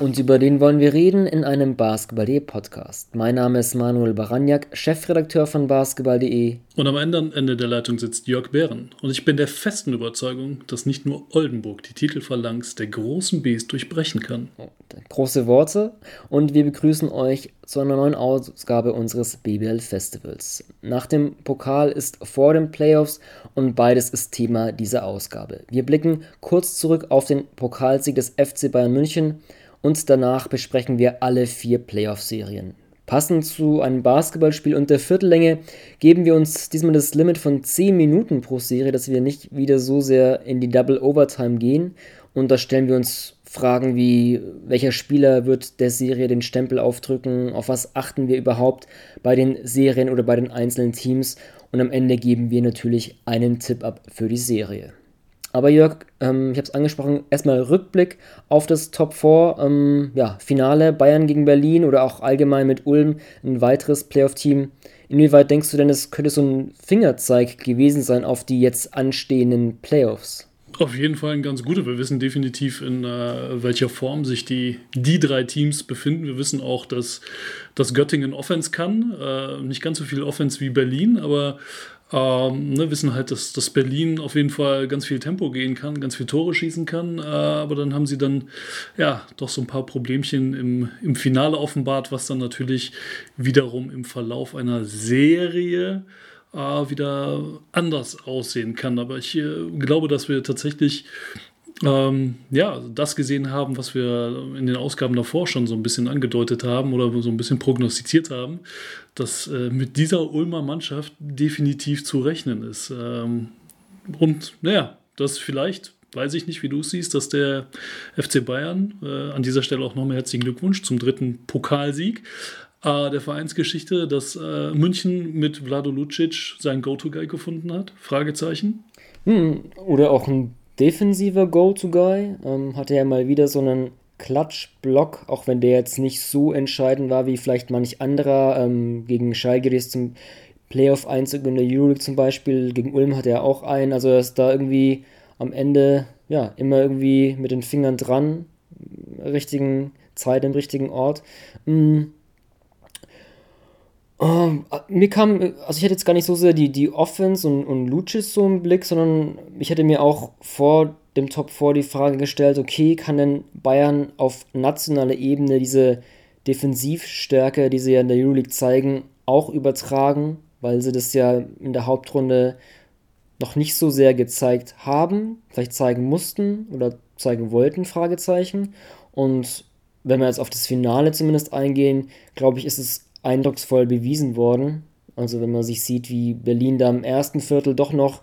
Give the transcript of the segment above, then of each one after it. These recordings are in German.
Und über den wollen wir reden in einem Basketball.de Podcast. Mein Name ist Manuel Baraniak, Chefredakteur von Basketball.de. Und am anderen Ende der Leitung sitzt Jörg Behren. Und ich bin der festen Überzeugung, dass nicht nur Oldenburg die Titelphalanx der großen Bs durchbrechen kann. Große Worte. Und wir begrüßen euch zu einer neuen Ausgabe unseres BBL Festivals. Nach dem Pokal ist vor den Playoffs und beides ist Thema dieser Ausgabe. Wir blicken kurz zurück auf den Pokalsieg des FC Bayern München und danach besprechen wir alle vier Playoff-Serien. Passend zu einem Basketballspiel und der Viertellänge geben wir uns diesmal das Limit von 10 Minuten pro Serie, dass wir nicht wieder so sehr in die Double Overtime gehen. Und da stellen wir uns Fragen wie, welcher Spieler wird der Serie den Stempel aufdrücken, auf was achten wir überhaupt bei den Serien oder bei den einzelnen Teams. Und am Ende geben wir natürlich einen Tipp ab für die Serie. Aber Jörg, ähm, ich habe es angesprochen, erstmal Rückblick auf das Top 4, ähm, ja, Finale Bayern gegen Berlin oder auch allgemein mit Ulm, ein weiteres Playoff-Team. Inwieweit denkst du denn, es könnte so ein Fingerzeig gewesen sein auf die jetzt anstehenden Playoffs? Auf jeden Fall ein ganz guter. Wir wissen definitiv, in äh, welcher Form sich die, die drei Teams befinden. Wir wissen auch, dass, dass Göttingen Offense kann. Äh, nicht ganz so viel Offense wie Berlin, aber ähm, ne, wissen halt, dass, dass Berlin auf jeden Fall ganz viel Tempo gehen kann, ganz viel Tore schießen kann, äh, aber dann haben sie dann ja doch so ein paar Problemchen im, im Finale offenbart, was dann natürlich wiederum im Verlauf einer Serie äh, wieder anders aussehen kann. Aber ich äh, glaube, dass wir tatsächlich ähm, ja, das gesehen haben, was wir in den Ausgaben davor schon so ein bisschen angedeutet haben oder so ein bisschen prognostiziert haben, dass äh, mit dieser Ulmer Mannschaft definitiv zu rechnen ist. Ähm, und naja, das vielleicht, weiß ich nicht, wie du es siehst, dass der FC Bayern, äh, an dieser Stelle auch nochmal herzlichen Glückwunsch zum dritten Pokalsieg, äh, der Vereinsgeschichte, dass äh, München mit Vlado Lucic seinen Go-To-Guy gefunden hat? Fragezeichen. Hm, oder auch ein defensiver Go-To-Guy. Ähm, hatte ja mal wieder so einen Klatsch-Block, auch wenn der jetzt nicht so entscheidend war wie vielleicht manch anderer. Ähm, gegen Schalke ist zum Playoff-Einzug in der Euroleague zum Beispiel. Gegen Ulm hat er auch einen. Also er ist da irgendwie am Ende ja immer irgendwie mit den Fingern dran. Richtigen Zeit im richtigen Ort. Mhm. Uh, mir kam, also ich hatte jetzt gar nicht so sehr die, die Offense und, und Lucis so im Blick, sondern ich hätte mir auch vor dem Top 4 die Frage gestellt, okay, kann denn Bayern auf nationaler Ebene diese Defensivstärke, die sie ja in der Euroleague zeigen, auch übertragen, weil sie das ja in der Hauptrunde noch nicht so sehr gezeigt haben, vielleicht zeigen mussten oder zeigen wollten, Fragezeichen. Und wenn wir jetzt auf das Finale zumindest eingehen, glaube ich, ist es eindrucksvoll bewiesen worden. Also wenn man sich sieht, wie Berlin da im ersten Viertel doch noch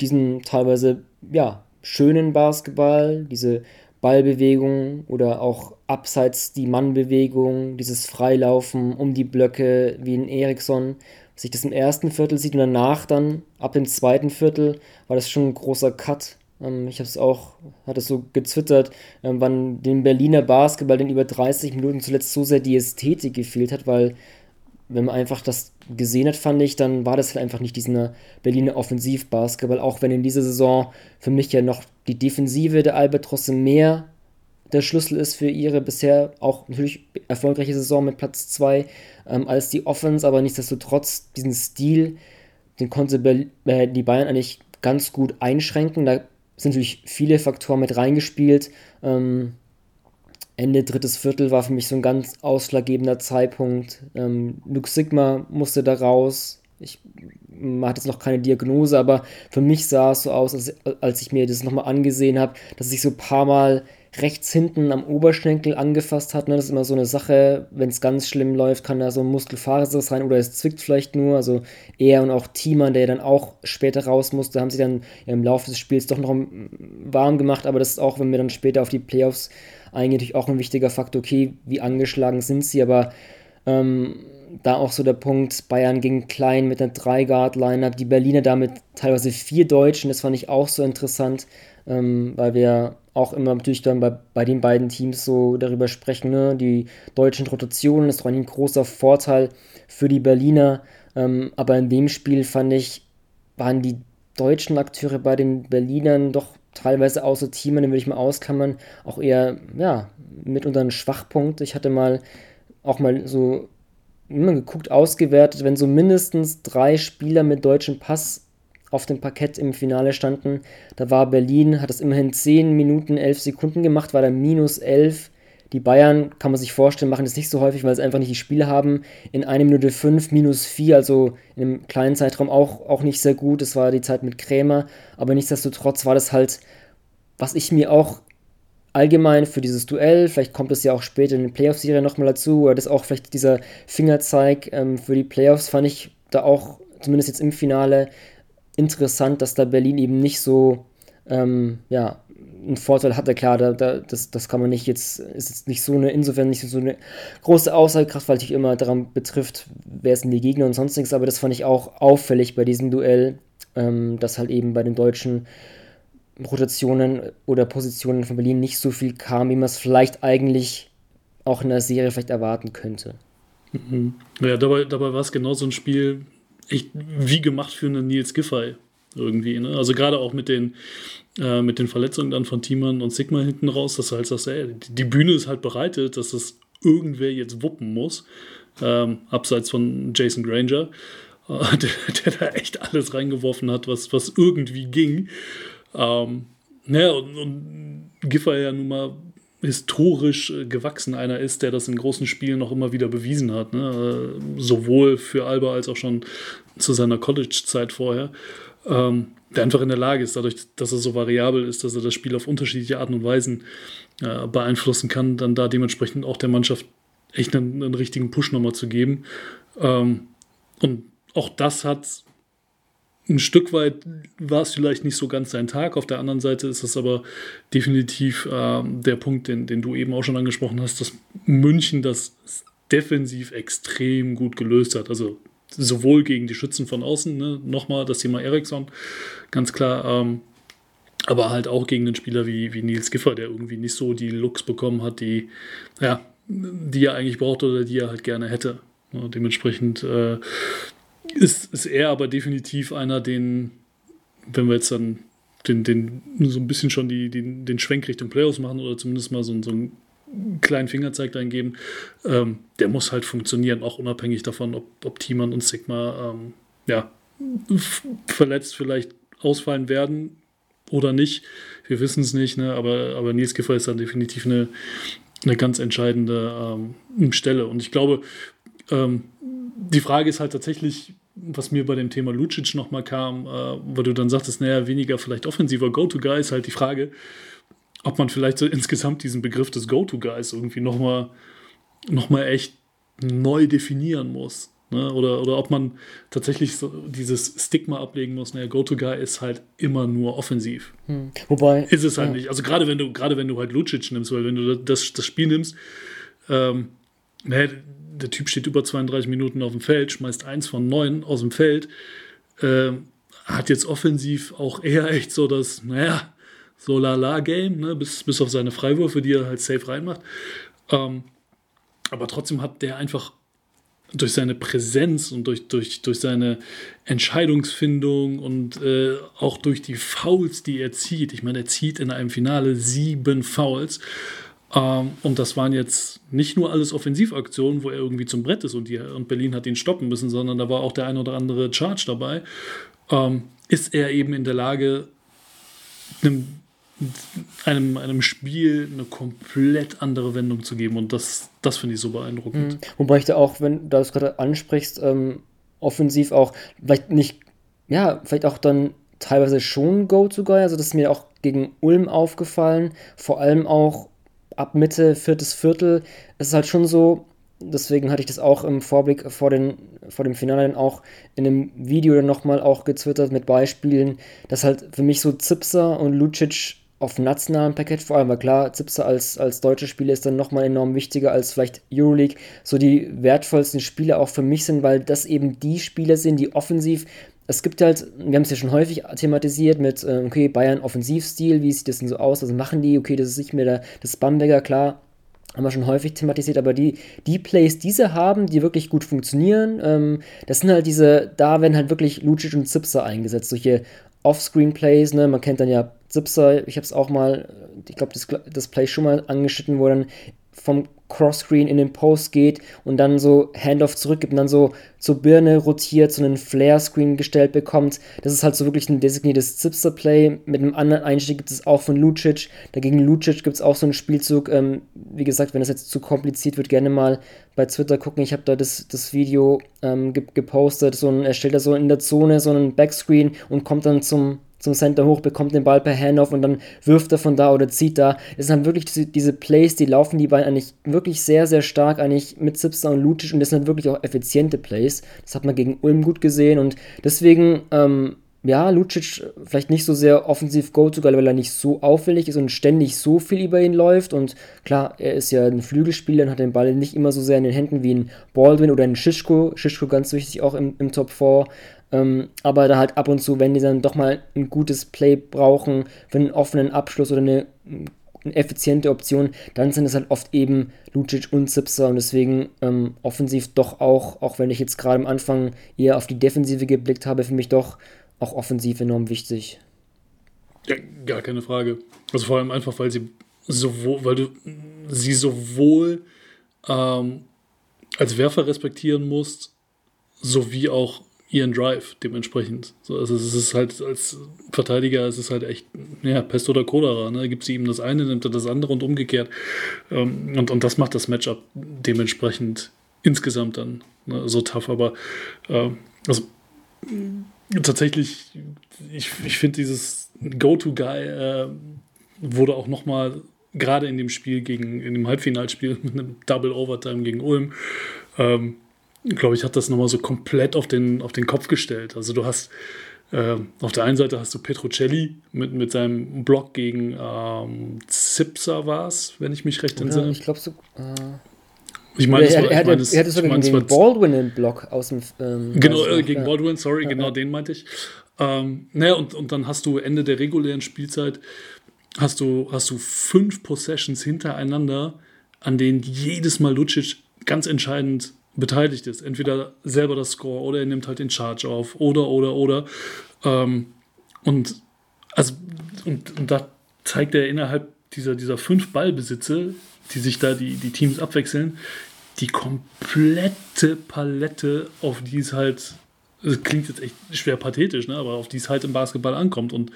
diesen teilweise ja, schönen Basketball, diese Ballbewegung oder auch abseits die Mannbewegung, dieses Freilaufen um die Blöcke wie in Eriksson, sich das im ersten Viertel sieht und danach dann ab dem zweiten Viertel war das schon ein großer Cut. Ähm, ich habe es auch, hat es so gezwittert, ähm, wann dem Berliner Basketball den über 30 Minuten zuletzt so sehr die Ästhetik gefehlt hat, weil wenn man einfach das gesehen hat, fand ich, dann war das halt einfach nicht dieser Berliner Offensivbasketball, auch wenn in dieser Saison für mich ja noch die Defensive der Albatrosse mehr der Schlüssel ist für ihre bisher auch natürlich erfolgreiche Saison mit Platz 2 ähm, als die Offense, aber nichtsdestotrotz diesen Stil, den konnte äh, die Bayern eigentlich ganz gut einschränken. Da sind natürlich viele Faktoren mit reingespielt. Ähm, Ende drittes Viertel war für mich so ein ganz ausschlaggebender Zeitpunkt. Ähm, Luke Sigma musste da raus. Ich man jetzt noch keine Diagnose, aber für mich sah es so aus, als, als ich mir das nochmal angesehen habe, dass ich so ein paar Mal rechts hinten am Oberschenkel angefasst hat. Ne? Das ist immer so eine Sache, wenn es ganz schlimm läuft, kann da so ein Muskelfaserriss rein oder es zwickt vielleicht nur. Also er und auch Thiemann, der dann auch später raus musste, haben sie dann im Laufe des Spiels doch noch warm gemacht. Aber das ist auch, wenn wir dann später auf die Playoffs eingehen, natürlich auch ein wichtiger Faktor. Okay, wie angeschlagen sind sie, aber ähm, da auch so der Punkt, Bayern gegen Klein mit einer 3-Guard-Line-Up, die Berliner damit teilweise vier Deutschen, das fand ich auch so interessant, ähm, weil wir auch immer natürlich dann bei, bei den beiden Teams so darüber sprechen, ne? die deutschen Rotationen ist doch ein großer Vorteil für die Berliner. Ähm, aber in dem Spiel fand ich, waren die deutschen Akteure bei den Berlinern doch teilweise außer Team, den würde ich mal auskammern, auch eher, ja, mitunter ein Schwachpunkt. Ich hatte mal auch mal so immer geguckt, ausgewertet, wenn so mindestens drei Spieler mit deutschem Pass auf dem Parkett im Finale standen. Da war Berlin, hat das immerhin 10 Minuten, 11 Sekunden gemacht, war da minus 11. Die Bayern, kann man sich vorstellen, machen das nicht so häufig, weil sie einfach nicht die Spiele haben. In 1 Minute 5 minus 4, also in einem kleinen Zeitraum auch, auch nicht sehr gut. Das war die Zeit mit Krämer. Aber nichtsdestotrotz war das halt, was ich mir auch allgemein für dieses Duell, vielleicht kommt es ja auch später in den Playoff-Serien nochmal dazu, oder das auch vielleicht dieser Fingerzeig ähm, für die Playoffs, fand ich da auch, zumindest jetzt im Finale, interessant, dass da Berlin eben nicht so ähm, ja, einen Vorteil hatte. Klar, da, da, das, das kann man nicht jetzt, ist jetzt nicht so eine, insofern nicht so eine große Aussagekraft, weil sich immer daran betrifft, wer sind die Gegner und sonstiges, aber das fand ich auch auffällig bei diesem Duell, ähm, dass halt eben bei den deutschen Rotationen oder Positionen von Berlin nicht so viel kam, wie man es vielleicht eigentlich auch in der Serie vielleicht erwarten könnte. Mhm. Ja, dabei, dabei war es genau so ein Spiel, echt wie gemacht für einen Nils Giffey irgendwie. Ne? Also gerade auch mit den, äh, mit den Verletzungen dann von Thiemann und Sigma hinten raus, dass du halt sagst, ey, die Bühne ist halt bereitet, dass das irgendwer jetzt wuppen muss. Ähm, abseits von Jason Granger, äh, der, der, da echt alles reingeworfen hat, was, was irgendwie ging. Ähm, naja, und, und Giffey ja nun mal historisch äh, gewachsen einer ist, der das in großen Spielen noch immer wieder bewiesen hat. Ne? Äh, sowohl für Alba als auch schon zu seiner College-Zeit vorher. Ähm, der einfach in der Lage ist, dadurch, dass er so variabel ist, dass er das Spiel auf unterschiedliche Arten und Weisen äh, beeinflussen kann, dann da dementsprechend auch der Mannschaft echt einen, einen richtigen Push nochmal zu geben. Ähm, und auch das hat ein Stück weit war es vielleicht nicht so ganz sein Tag. Auf der anderen Seite ist es aber definitiv äh, der Punkt, den, den du eben auch schon angesprochen hast, dass München das defensiv extrem gut gelöst hat. Also sowohl gegen die Schützen von außen, ne? nochmal das Thema Eriksson, ganz klar, ähm, aber halt auch gegen einen Spieler wie, wie Nils Giffer, der irgendwie nicht so die Looks bekommen hat, die, ja, die er eigentlich braucht oder die er halt gerne hätte. Ja, dementsprechend äh, ist, ist er aber definitiv einer, den, wenn wir jetzt dann den, den so ein bisschen schon die, den, den Schwenk Richtung Playoffs machen oder zumindest mal so, so einen kleinen Fingerzeig eingeben, ähm, der muss halt funktionieren, auch unabhängig davon, ob, ob Thiemann und Sigma ähm, ja, verletzt vielleicht ausfallen werden oder nicht. Wir wissen es nicht, ne? aber, aber Nils Giffer ist dann definitiv eine, eine ganz entscheidende ähm, Stelle. Und ich glaube, ähm, die Frage ist halt tatsächlich, was mir bei dem Thema Lucic nochmal kam, äh, wo du dann sagtest, naja, weniger vielleicht offensiver Go-To-Guy ist halt die Frage, ob man vielleicht so insgesamt diesen Begriff des Go-To-Guys irgendwie nochmal noch mal echt neu definieren muss. Ne? Oder, oder ob man tatsächlich so dieses Stigma ablegen muss, naja, Go-To-Guy ist halt immer nur offensiv. Hm. Wobei. Ist es halt ja. nicht. Also gerade wenn du, gerade wenn du halt Lucic nimmst, weil wenn du das, das Spiel nimmst, ähm, naja, der Typ steht über 32 Minuten auf dem Feld, schmeißt eins von neun aus dem Feld, äh, hat jetzt offensiv auch eher echt so das, naja, so lala-Game, ne, bis, bis auf seine Freiwürfe, die er halt safe reinmacht. Ähm, aber trotzdem hat der einfach durch seine Präsenz und durch, durch, durch seine Entscheidungsfindung und äh, auch durch die Fouls, die er zieht. Ich meine, er zieht in einem Finale sieben Fouls. Ähm, und das waren jetzt nicht nur alles Offensivaktionen, wo er irgendwie zum Brett ist und, die, und Berlin hat ihn stoppen müssen, sondern da war auch der ein oder andere Charge dabei. Ähm, ist er eben in der Lage, einem, einem, einem Spiel eine komplett andere Wendung zu geben. Und das, das finde ich so beeindruckend. Mhm. Wobei ich da auch, wenn du das gerade ansprichst, ähm, offensiv auch, vielleicht nicht, ja, vielleicht auch dann teilweise schon Go-To-Guy. Also das ist mir auch gegen Ulm aufgefallen. Vor allem auch ab Mitte, viertes Viertel, es ist halt schon so, deswegen hatte ich das auch im Vorblick vor, den, vor dem Finale dann auch in einem Video dann nochmal auch gezwittert mit Beispielen, dass halt für mich so Zipser und Lucic auf nationalem Paket vor allem, weil klar, Zipser als, als deutscher Spieler ist dann nochmal enorm wichtiger als vielleicht Euroleague, so die wertvollsten Spieler auch für mich sind, weil das eben die Spieler sind, die offensiv es gibt halt, wir haben es ja schon häufig thematisiert mit, äh, okay, Bayern Offensivstil, wie sieht das denn so aus, was machen die, okay, das ist nicht mehr der, das Bamberger, klar, haben wir schon häufig thematisiert, aber die, die Plays, die sie haben, die wirklich gut funktionieren, ähm, das sind halt diese, da werden halt wirklich Lucic und Zipser eingesetzt, solche Offscreen-Plays, ne, man kennt dann ja Zipser, ich habe es auch mal, ich glaube, das, das Play schon mal angeschnitten, wo dann vom Cross-Screen in den Post geht und dann so Handoff zurückgibt und dann so zur Birne rotiert, so einen Flare-Screen gestellt bekommt. Das ist halt so wirklich ein designiertes Zipster-Play. Mit einem anderen Einstieg gibt es auch von Lucic. Dagegen Lucic gibt es auch so einen Spielzug. Ähm, wie gesagt, wenn das jetzt zu kompliziert wird, gerne mal bei Twitter gucken. Ich habe da das, das Video ähm, gepostet. So ein, er stellt da so in der Zone so einen Backscreen und kommt dann zum zum Center hoch, bekommt den Ball per Handoff und dann wirft er von da oder zieht da. Es sind wirklich diese, Plays, die laufen die beiden eigentlich wirklich sehr, sehr stark eigentlich mit Zipster und Lutic und das sind wirklich auch effiziente Plays. Das hat man gegen Ulm gut gesehen und deswegen, ähm, ja, Lucic vielleicht nicht so sehr offensiv Go-To-Guy, weil er nicht so auffällig ist und ständig so viel über ihn läuft. Und klar, er ist ja ein Flügelspieler und hat den Ball nicht immer so sehr in den Händen wie ein Baldwin oder ein Shishko. Shishko ganz wichtig auch im, im Top 4. Ähm, aber da halt ab und zu, wenn die dann doch mal ein gutes Play brauchen, für einen offenen Abschluss oder eine, eine effiziente Option, dann sind es halt oft eben Lucic und Zipser und deswegen ähm, offensiv doch auch, auch wenn ich jetzt gerade am Anfang eher auf die Defensive geblickt habe, für mich doch auch offensiv enorm wichtig. Ja, gar keine Frage. Also vor allem einfach, weil sie sowohl, weil du sie sowohl ähm, als Werfer respektieren musst, sowie auch ihren Drive dementsprechend. So, also es ist halt als Verteidiger, es ist halt echt, ja, Pest oder Cholera. Ne? Gibt sie ihm das eine, nimmt er das andere und umgekehrt. Ähm, und, und das macht das Matchup dementsprechend insgesamt dann ne, so tough. Aber äh, also, tatsächlich, ich, ich finde dieses Go-To-Guy äh, wurde auch nochmal gerade in dem Spiel gegen, in dem Halbfinalspiel mit einem Double Overtime gegen Ulm, ähm, glaube ich, hat das nochmal so komplett auf den, auf den Kopf gestellt. Also du hast äh, auf der einen Seite hast du Petrocelli mit, mit seinem Block gegen ähm, Zipser war es, wenn ich mich recht Oder entsinne. Ich glaube so. Äh, ich meine, er, er, ich mein, hatte, er hatte sogar ich mein, gegen Baldwin einen Block aus dem. Ähm, Genau, äh, gegen. Baldwin, sorry, Ja, genau ja. den meinte ich. Ähm, naja, und, und dann hast du Ende der regulären Spielzeit, hast du, hast du fünf Possessions hintereinander, an denen jedes Mal Lucic ganz entscheidend beteiligt ist. Entweder selber das Score oder er nimmt halt den Charge auf oder, oder, oder. Ähm, und, also, und, und da zeigt er innerhalb dieser, dieser fünf Ballbesitze, die sich da die, die Teams abwechseln, die komplette Palette, auf die es halt, das klingt jetzt echt schwer pathetisch, ne, aber auf die es halt im Basketball ankommt. Und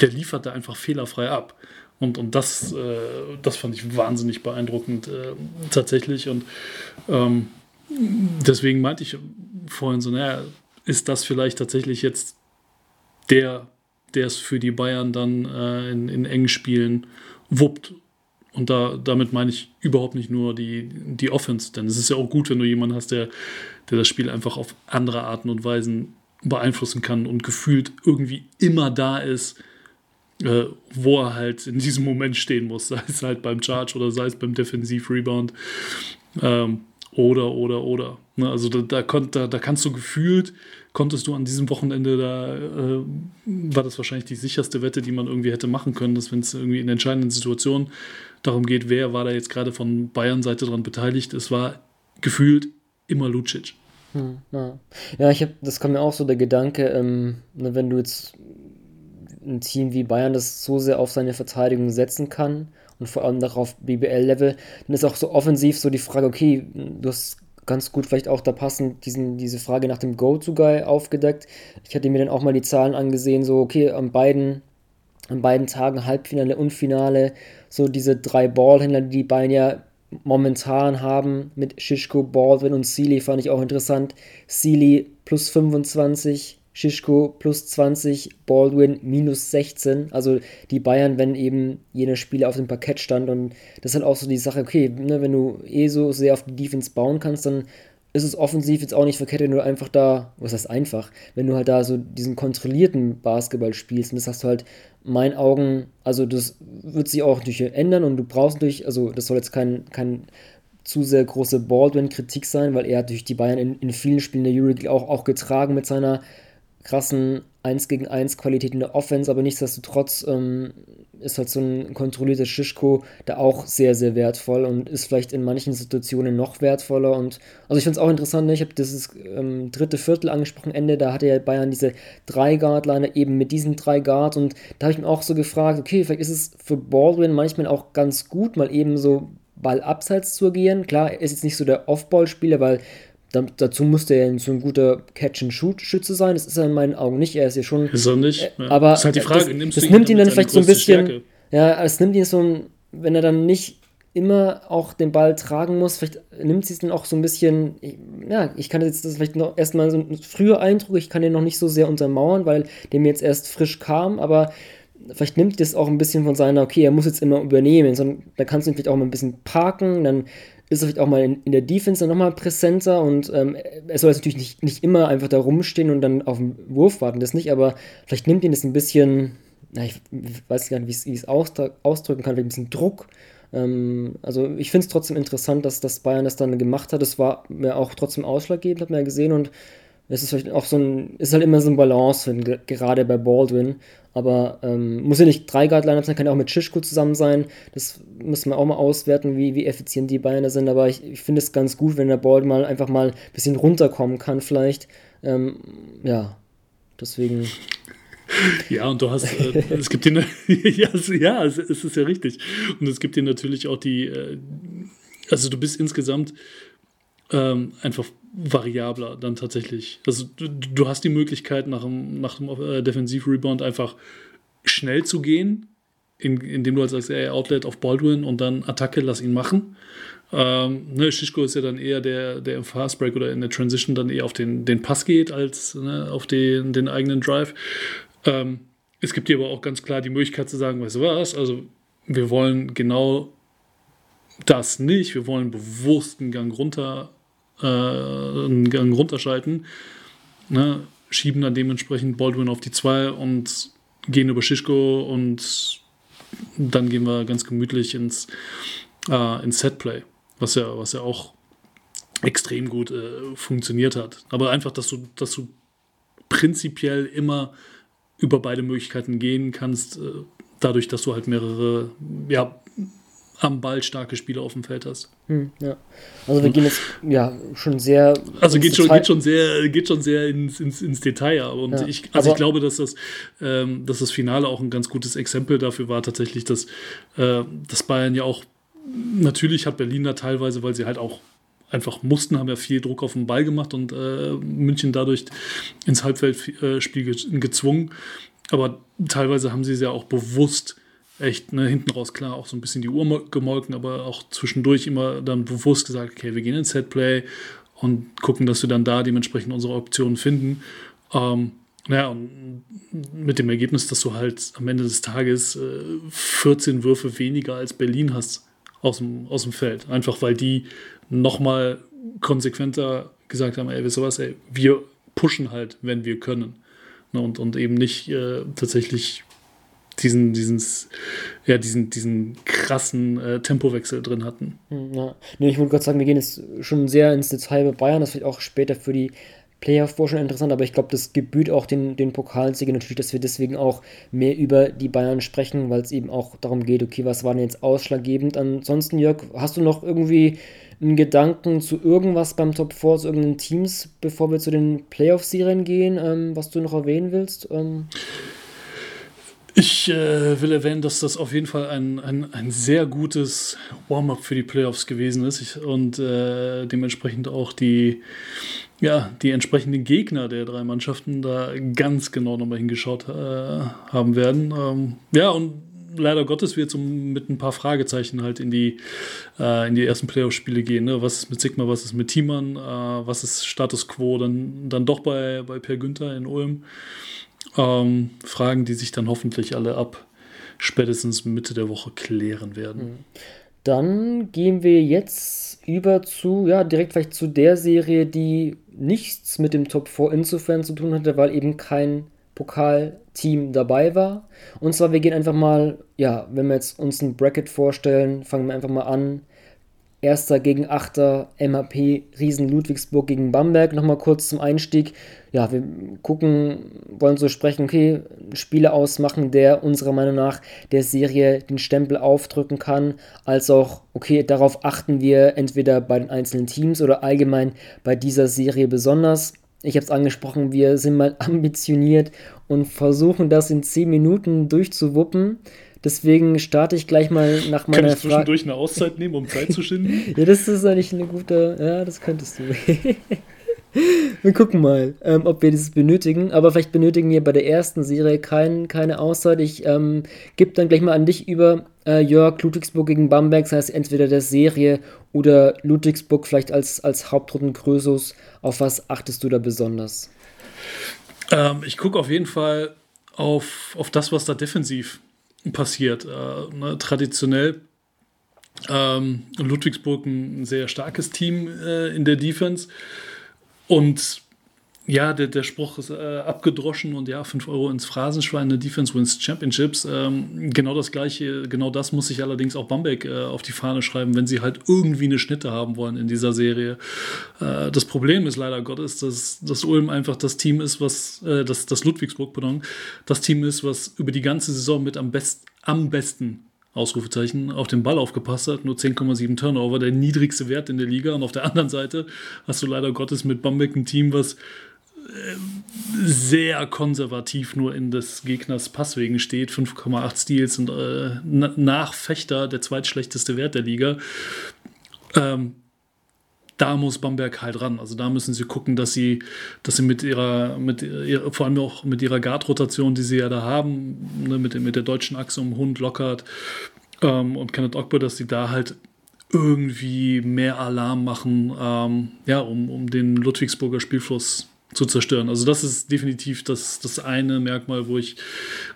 der liefert da einfach fehlerfrei ab. Und, und das, äh, das fand ich wahnsinnig beeindruckend äh, tatsächlich. Und ähm, deswegen meinte ich vorhin so, naja, ist das vielleicht tatsächlich jetzt der, der es für die Bayern dann äh, in, in engen Spielen wuppt. Und da, damit meine ich überhaupt nicht nur die, die Offense, denn es ist ja auch gut, wenn du jemanden hast, der, der das Spiel einfach auf andere Arten und Weisen beeinflussen kann und gefühlt irgendwie immer da ist, äh, wo er halt in diesem Moment stehen muss, sei es halt beim Charge oder sei es beim Defensiv-Rebound. Ähm, oder, oder, oder. Ne, also da, da, konnt, da, da kannst du gefühlt, konntest du an diesem Wochenende, da äh, war das wahrscheinlich die sicherste Wette, die man irgendwie hätte machen können, dass wenn es irgendwie in entscheidenden Situationen darum geht, wer war da jetzt gerade von Bayern-Seite dran beteiligt, es war gefühlt immer Lucic. Ja, ja ich habe, das kam mir auch so der Gedanke, ähm, ne, wenn du jetzt ein Team wie Bayern das so sehr auf seine Verteidigung setzen kann und vor allem darauf BBL-Level, dann ist auch so offensiv so die Frage, okay, du hast ganz gut vielleicht auch da passend diesen, diese Frage nach dem Go-To-Guy aufgedeckt. Ich hatte mir dann auch mal die Zahlen angesehen, so okay, an beiden, an beiden Tagen, Halbfinale und Finale, so diese drei Ballhändler, die die Bayern ja momentan haben mit Shishko, Baldwin und Sealy, fand ich auch interessant. Sealy plus 25, Shishko plus 20, Baldwin minus 16. Also die Bayern, wenn eben jener Spieler auf dem Parkett stand. Und das ist halt auch so die Sache, okay, ne, wenn du eh so sehr auf die Defense bauen kannst, dann ist es offensiv jetzt auch nicht verkehrt, wenn du einfach da, was heißt einfach, wenn du halt da so diesen kontrollierten Basketball spielst. Und das hast du halt, in meinen Augen, also das wird sich auch natürlich ändern und du brauchst natürlich, also das soll jetzt kein, kein zu sehr große Baldwin-Kritik sein, weil er hat durch die Bayern in, in vielen Spielen der Euroleague auch, auch getragen mit seiner krassen 1 gegen 1 Qualität in der Offense, aber nichtsdestotrotz ähm, ist halt so ein kontrollierter Schischko da auch sehr, sehr wertvoll und ist vielleicht in manchen Situationen noch wertvoller. Und also ich finde es auch interessant, ne? ich habe dieses ähm, dritte Viertel angesprochen, Ende, da hatte ja Bayern diese drei Guard-Liner eben mit diesen drei Guards und da habe ich mir auch so gefragt, okay, vielleicht ist es für Baldwin manchmal auch ganz gut, mal eben so Ball abseits zu agieren. Klar, er ist jetzt nicht so der Off-Ball-Spieler, weil da, dazu musste er so ein guter Catch-and-Shoot-Schütze sein. Das ist er in meinen Augen nicht. Er ist ja schon. Ist er nicht. Ja. Aber das ist halt die Frage. Das, Nimmst das nimmt ihn dann vielleicht so ein bisschen. Stärke? Ja, es nimmt ihn so ein. Wenn er dann nicht immer auch den Ball tragen muss, vielleicht nimmt sie es dann auch so ein bisschen. Ja, ich kann jetzt das vielleicht noch erstmal so ein früher Eindruck. Ich kann den noch nicht so sehr untermauern, weil der mir jetzt erst frisch kam. Aber vielleicht nimmt das auch ein bisschen von seiner, okay, er muss jetzt immer übernehmen, sondern da kannst du ihn vielleicht auch mal ein bisschen parken, dann ist er vielleicht auch mal in, in der Defense dann nochmal präsenter und ähm, er soll jetzt natürlich nicht, nicht immer einfach da rumstehen und dann auf den Wurf warten, das nicht, aber vielleicht nimmt ihn das ein bisschen, na, ich weiß gar nicht, wie ich es ausdrücken kann, ein bisschen Druck. Ähm, also ich finde es trotzdem interessant, dass, dass Bayern das dann gemacht hat. Das war mir auch trotzdem ausschlaggebend, hat man ja gesehen und es ist vielleicht auch so ein, ist halt immer so ein Balance, gerade bei Baldwin. Aber ähm, muss ja nicht drei Guard Lineups sein, kann ja auch mit Schischko zusammen sein. Das müssen wir auch mal auswerten, wie, wie effizient die Beine sind. Aber ich, ich finde es ganz gut, wenn der Ball mal einfach mal ein bisschen runterkommen kann, vielleicht. Ähm, ja, deswegen. Ja, und du hast, äh, es gibt dir, ja, ja, es, es ist ja richtig. Und es gibt dir natürlich auch die, äh, also du bist insgesamt ähm, einfach variabler dann tatsächlich. Also du, du hast die Möglichkeit, nach dem, nach dem äh, Defensiv-Rebound einfach schnell zu gehen, in, indem du halt sagst, ey, Outlet auf Baldwin und dann Attacke, lass ihn machen. Ähm, ne, Shishko ist ja dann eher der, der im Fastbreak oder in der Transition dann eher auf den, den Pass geht, als ne, auf den, den eigenen Drive. Ähm, es gibt dir aber auch ganz klar die Möglichkeit zu sagen, weißt du was, also wir wollen genau das nicht, wir wollen bewusst einen Gang runter äh, einen Gang runterschalten, ne, schieben dann dementsprechend Baldwin auf die 2 und gehen über Shishko und dann gehen wir ganz gemütlich ins, äh, ins Setplay, was ja, was ja auch extrem gut äh, funktioniert hat. Aber einfach, dass du, dass du prinzipiell immer über beide Möglichkeiten gehen kannst, äh, dadurch, dass du halt mehrere ja, am Ball starke Spieler auf dem Feld hast. Hm, ja. Also wir gehen jetzt ja schon sehr. Also geht schon, geht schon sehr, geht schon sehr ins, ins, ins Detail. Und ja, ich, also ich glaube, dass das, ähm, dass das Finale auch ein ganz gutes Exempel dafür war, tatsächlich, dass, äh, dass Bayern ja auch, natürlich hat Berlin da teilweise, weil sie halt auch einfach mussten, haben ja viel Druck auf den Ball gemacht und äh, München dadurch ins Halbfeldspiel gezwungen. Aber teilweise haben sie es ja auch bewusst echt ne, hinten raus klar auch so ein bisschen die Uhr gemolken, aber auch zwischendurch immer dann bewusst gesagt, okay, wir gehen ins Setplay und gucken, dass wir dann da dementsprechend unsere Optionen finden. Ähm, naja, und mit dem Ergebnis, dass du halt am Ende des Tages äh, 14 Würfe weniger als Berlin hast aus dem, aus dem Feld. Einfach weil die nochmal konsequenter gesagt haben, ey, wisst ihr was, ey, wir pushen halt, wenn wir können. Ne, und, und eben nicht äh, tatsächlich diesen, diesen, ja, diesen, diesen krassen äh, Tempowechsel drin hatten. Hm, ja. Nee, ich wollte gerade sagen, wir gehen jetzt schon sehr ins Detail bei Bayern, das wird auch später für die Playoff-Vorschau interessant, aber ich glaube, das gebührt auch den, den Pokalsieger natürlich, dass wir deswegen auch mehr über die Bayern sprechen, weil es eben auch darum geht, okay, was war denn jetzt ausschlaggebend? Ansonsten, Jörg, hast du noch irgendwie einen Gedanken zu irgendwas beim Top 4, zu irgendeinen Teams, bevor wir zu den Playoff-Serien gehen, ähm, was du noch erwähnen willst? Ähm ich äh, will erwähnen, dass das auf jeden Fall ein, ein, ein sehr gutes Warm-up für die Playoffs gewesen ist ich, und äh, dementsprechend auch die, ja, die entsprechenden Gegner der drei Mannschaften da ganz genau nochmal hingeschaut äh, haben werden. Ähm, ja, und leider Gottes wird es mit ein paar Fragezeichen halt in die, äh, in die ersten Playoff-Spiele gehen. Ne? Was ist mit Sigma, was ist mit Thiemann, äh, was ist Status Quo dann, dann doch bei, bei Per Günther in Ulm. Ähm, Fragen, die sich dann hoffentlich alle ab spätestens Mitte der Woche klären werden. Mhm. Dann gehen wir jetzt über zu, ja, direkt vielleicht zu der Serie, die nichts mit dem Top 4 insofern zu tun hatte, weil eben kein Pokalteam dabei war. Und zwar, wir gehen einfach mal, ja, wenn wir jetzt uns ein Bracket vorstellen, fangen wir einfach mal an Erster gegen Achter, MHP, Riesen Ludwigsburg gegen Bamberg. Nochmal kurz zum Einstieg. Ja, wir gucken, wollen so sprechen, okay, Spiele ausmachen, der unserer Meinung nach der Serie den Stempel aufdrücken kann, als auch, okay, darauf achten wir entweder bei den einzelnen Teams oder allgemein bei dieser Serie besonders. Ich habe es angesprochen, wir sind mal ambitioniert und versuchen das in 10 Minuten durchzuwuppen. Deswegen starte ich gleich mal nach meiner. Kann ich zwischendurch eine Auszeit nehmen, um Zeit zu schinden? ja, das ist eigentlich eine gute. Ja, das könntest du. wir gucken mal, ähm, ob wir das benötigen. Aber vielleicht benötigen wir bei der ersten Serie kein, keine Auszeit. Ich ähm, gebe dann gleich mal an dich über. Äh, Jörg, Ludwigsburg gegen Bamberg, das heißt entweder der Serie oder Ludwigsburg vielleicht als, als Hauptrundenkrösus. Auf was achtest du da besonders? Ähm, ich gucke auf jeden Fall auf, auf das, was da defensiv passiert. Äh, ne, traditionell ähm, Ludwigsburg ein sehr starkes Team äh, in der Defense. Und ja, der, der Spruch ist äh, abgedroschen und ja, 5 Euro ins Phrasenschwein, eine Defense wins Championships. Ähm, genau das gleiche, genau das muss sich allerdings auch Bamberg äh, auf die Fahne schreiben, wenn sie halt irgendwie eine Schnitte haben wollen in dieser Serie. Äh, das Problem ist leider Gottes, dass, dass Ulm einfach das Team ist, was, äh, das, das Ludwigsburg, pardon, das Team ist, was über die ganze Saison mit am, best, am besten Ausrufezeichen, auf den Ball aufgepasst hat, nur 10,7 Turnover, der niedrigste Wert in der Liga. Und auf der anderen Seite hast du leider Gottes mit Bamberg ein Team, was sehr konservativ nur in des Gegners Passwegen steht. 5,8 Steals und äh, nach Fechter der zweitschlechteste Wert der Liga. Ähm, da muss Bamberg halt ran. Also da müssen sie gucken, dass sie, dass sie mit ihrer, mit ihrer, vor allem auch mit ihrer Guard-Rotation, die sie ja da haben, ne, mit, mit der deutschen Achse um Hund, Lockhart ähm, und Kenneth Ogbo, dass sie da halt irgendwie mehr Alarm machen, ähm, ja, um, um den Ludwigsburger Spielfluss zu zerstören. Also das ist definitiv das, das eine Merkmal, wo ich,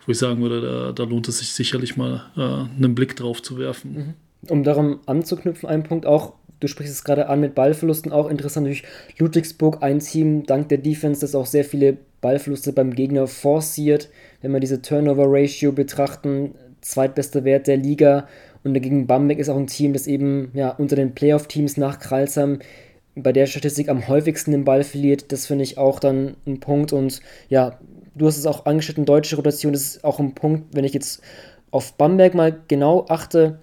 wo ich sagen würde, da, da lohnt es sich sicherlich mal äh, einen Blick drauf zu werfen. Mhm. Um darum anzuknüpfen, ein Punkt auch, du sprichst es gerade an mit Ballverlusten, auch interessant natürlich Ludwigsburg, ein Team dank der Defense, das auch sehr viele Ballverluste beim Gegner forciert. Wenn wir diese Turnover-Ratio betrachten, zweitbester Wert der Liga und dagegen Bamberg ist auch ein Team, das eben ja unter den Playoff-Teams nach Kralsheim bei der Statistik am häufigsten den Ball verliert. Das finde ich auch dann ein Punkt. Und ja, du hast es auch angeschnitten, deutsche Rotation das ist auch ein Punkt, wenn ich jetzt auf Bamberg mal genau achte,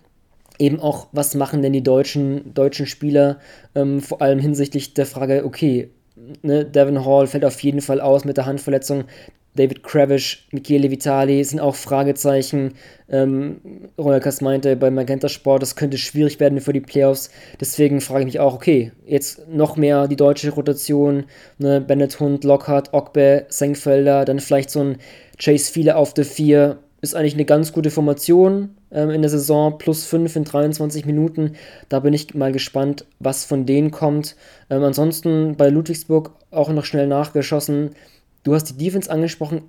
eben auch, was machen denn die deutschen, deutschen Spieler, ähm, vor allem hinsichtlich der Frage, okay, ne, Devin Hall fällt auf jeden Fall aus mit der Handverletzung. David Kravish, Michele Vitali sind auch Fragezeichen. Ähm, Ronalkas meinte bei Magenta Sport, das könnte schwierig werden für die Playoffs. Deswegen frage ich mich auch, okay, jetzt noch mehr die deutsche Rotation, ne, Bennett Hund, Lockhart, Ogbe, Senkfelder, dann vielleicht so ein Chase Viele auf der 4. Ist eigentlich eine ganz gute Formation ähm, in der Saison, plus 5 in 23 Minuten. Da bin ich mal gespannt, was von denen kommt. Ähm, ansonsten bei Ludwigsburg auch noch schnell nachgeschossen Du hast die Defense angesprochen.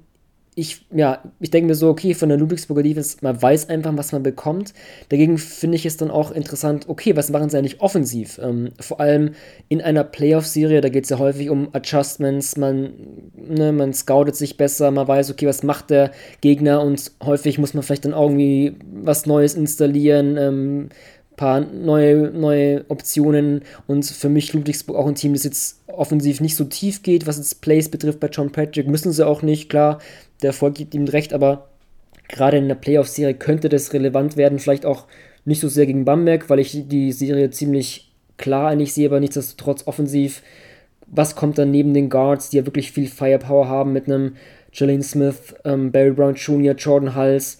Ich, ja, ich denke mir so, okay, von der Ludwigsburger Defense, man weiß einfach, was man bekommt. Dagegen finde ich es dann auch interessant, okay, was machen sie eigentlich offensiv? Ähm, vor allem in einer Playoff-Serie, da geht es ja häufig um Adjustments, man, ne, man scoutet sich besser, man weiß, okay, was macht der Gegner und häufig muss man vielleicht dann irgendwie was Neues installieren, ähm, paar neue, neue Optionen. Und für mich Ludwigsburg auch ein Team, das jetzt offensiv nicht so tief geht, was jetzt Plays betrifft bei John Patrick, müssen sie auch nicht, klar, der Erfolg gibt ihm recht, aber gerade in der Playoff-Serie könnte das relevant werden, vielleicht auch nicht so sehr gegen Bamberg, weil ich die Serie ziemlich klar eigentlich sehe, aber nichtsdestotrotz offensiv, was kommt dann neben den Guards, die ja wirklich viel Firepower haben mit einem Jalen Smith, ähm, Barry Brown Jr., Jordan Hulse,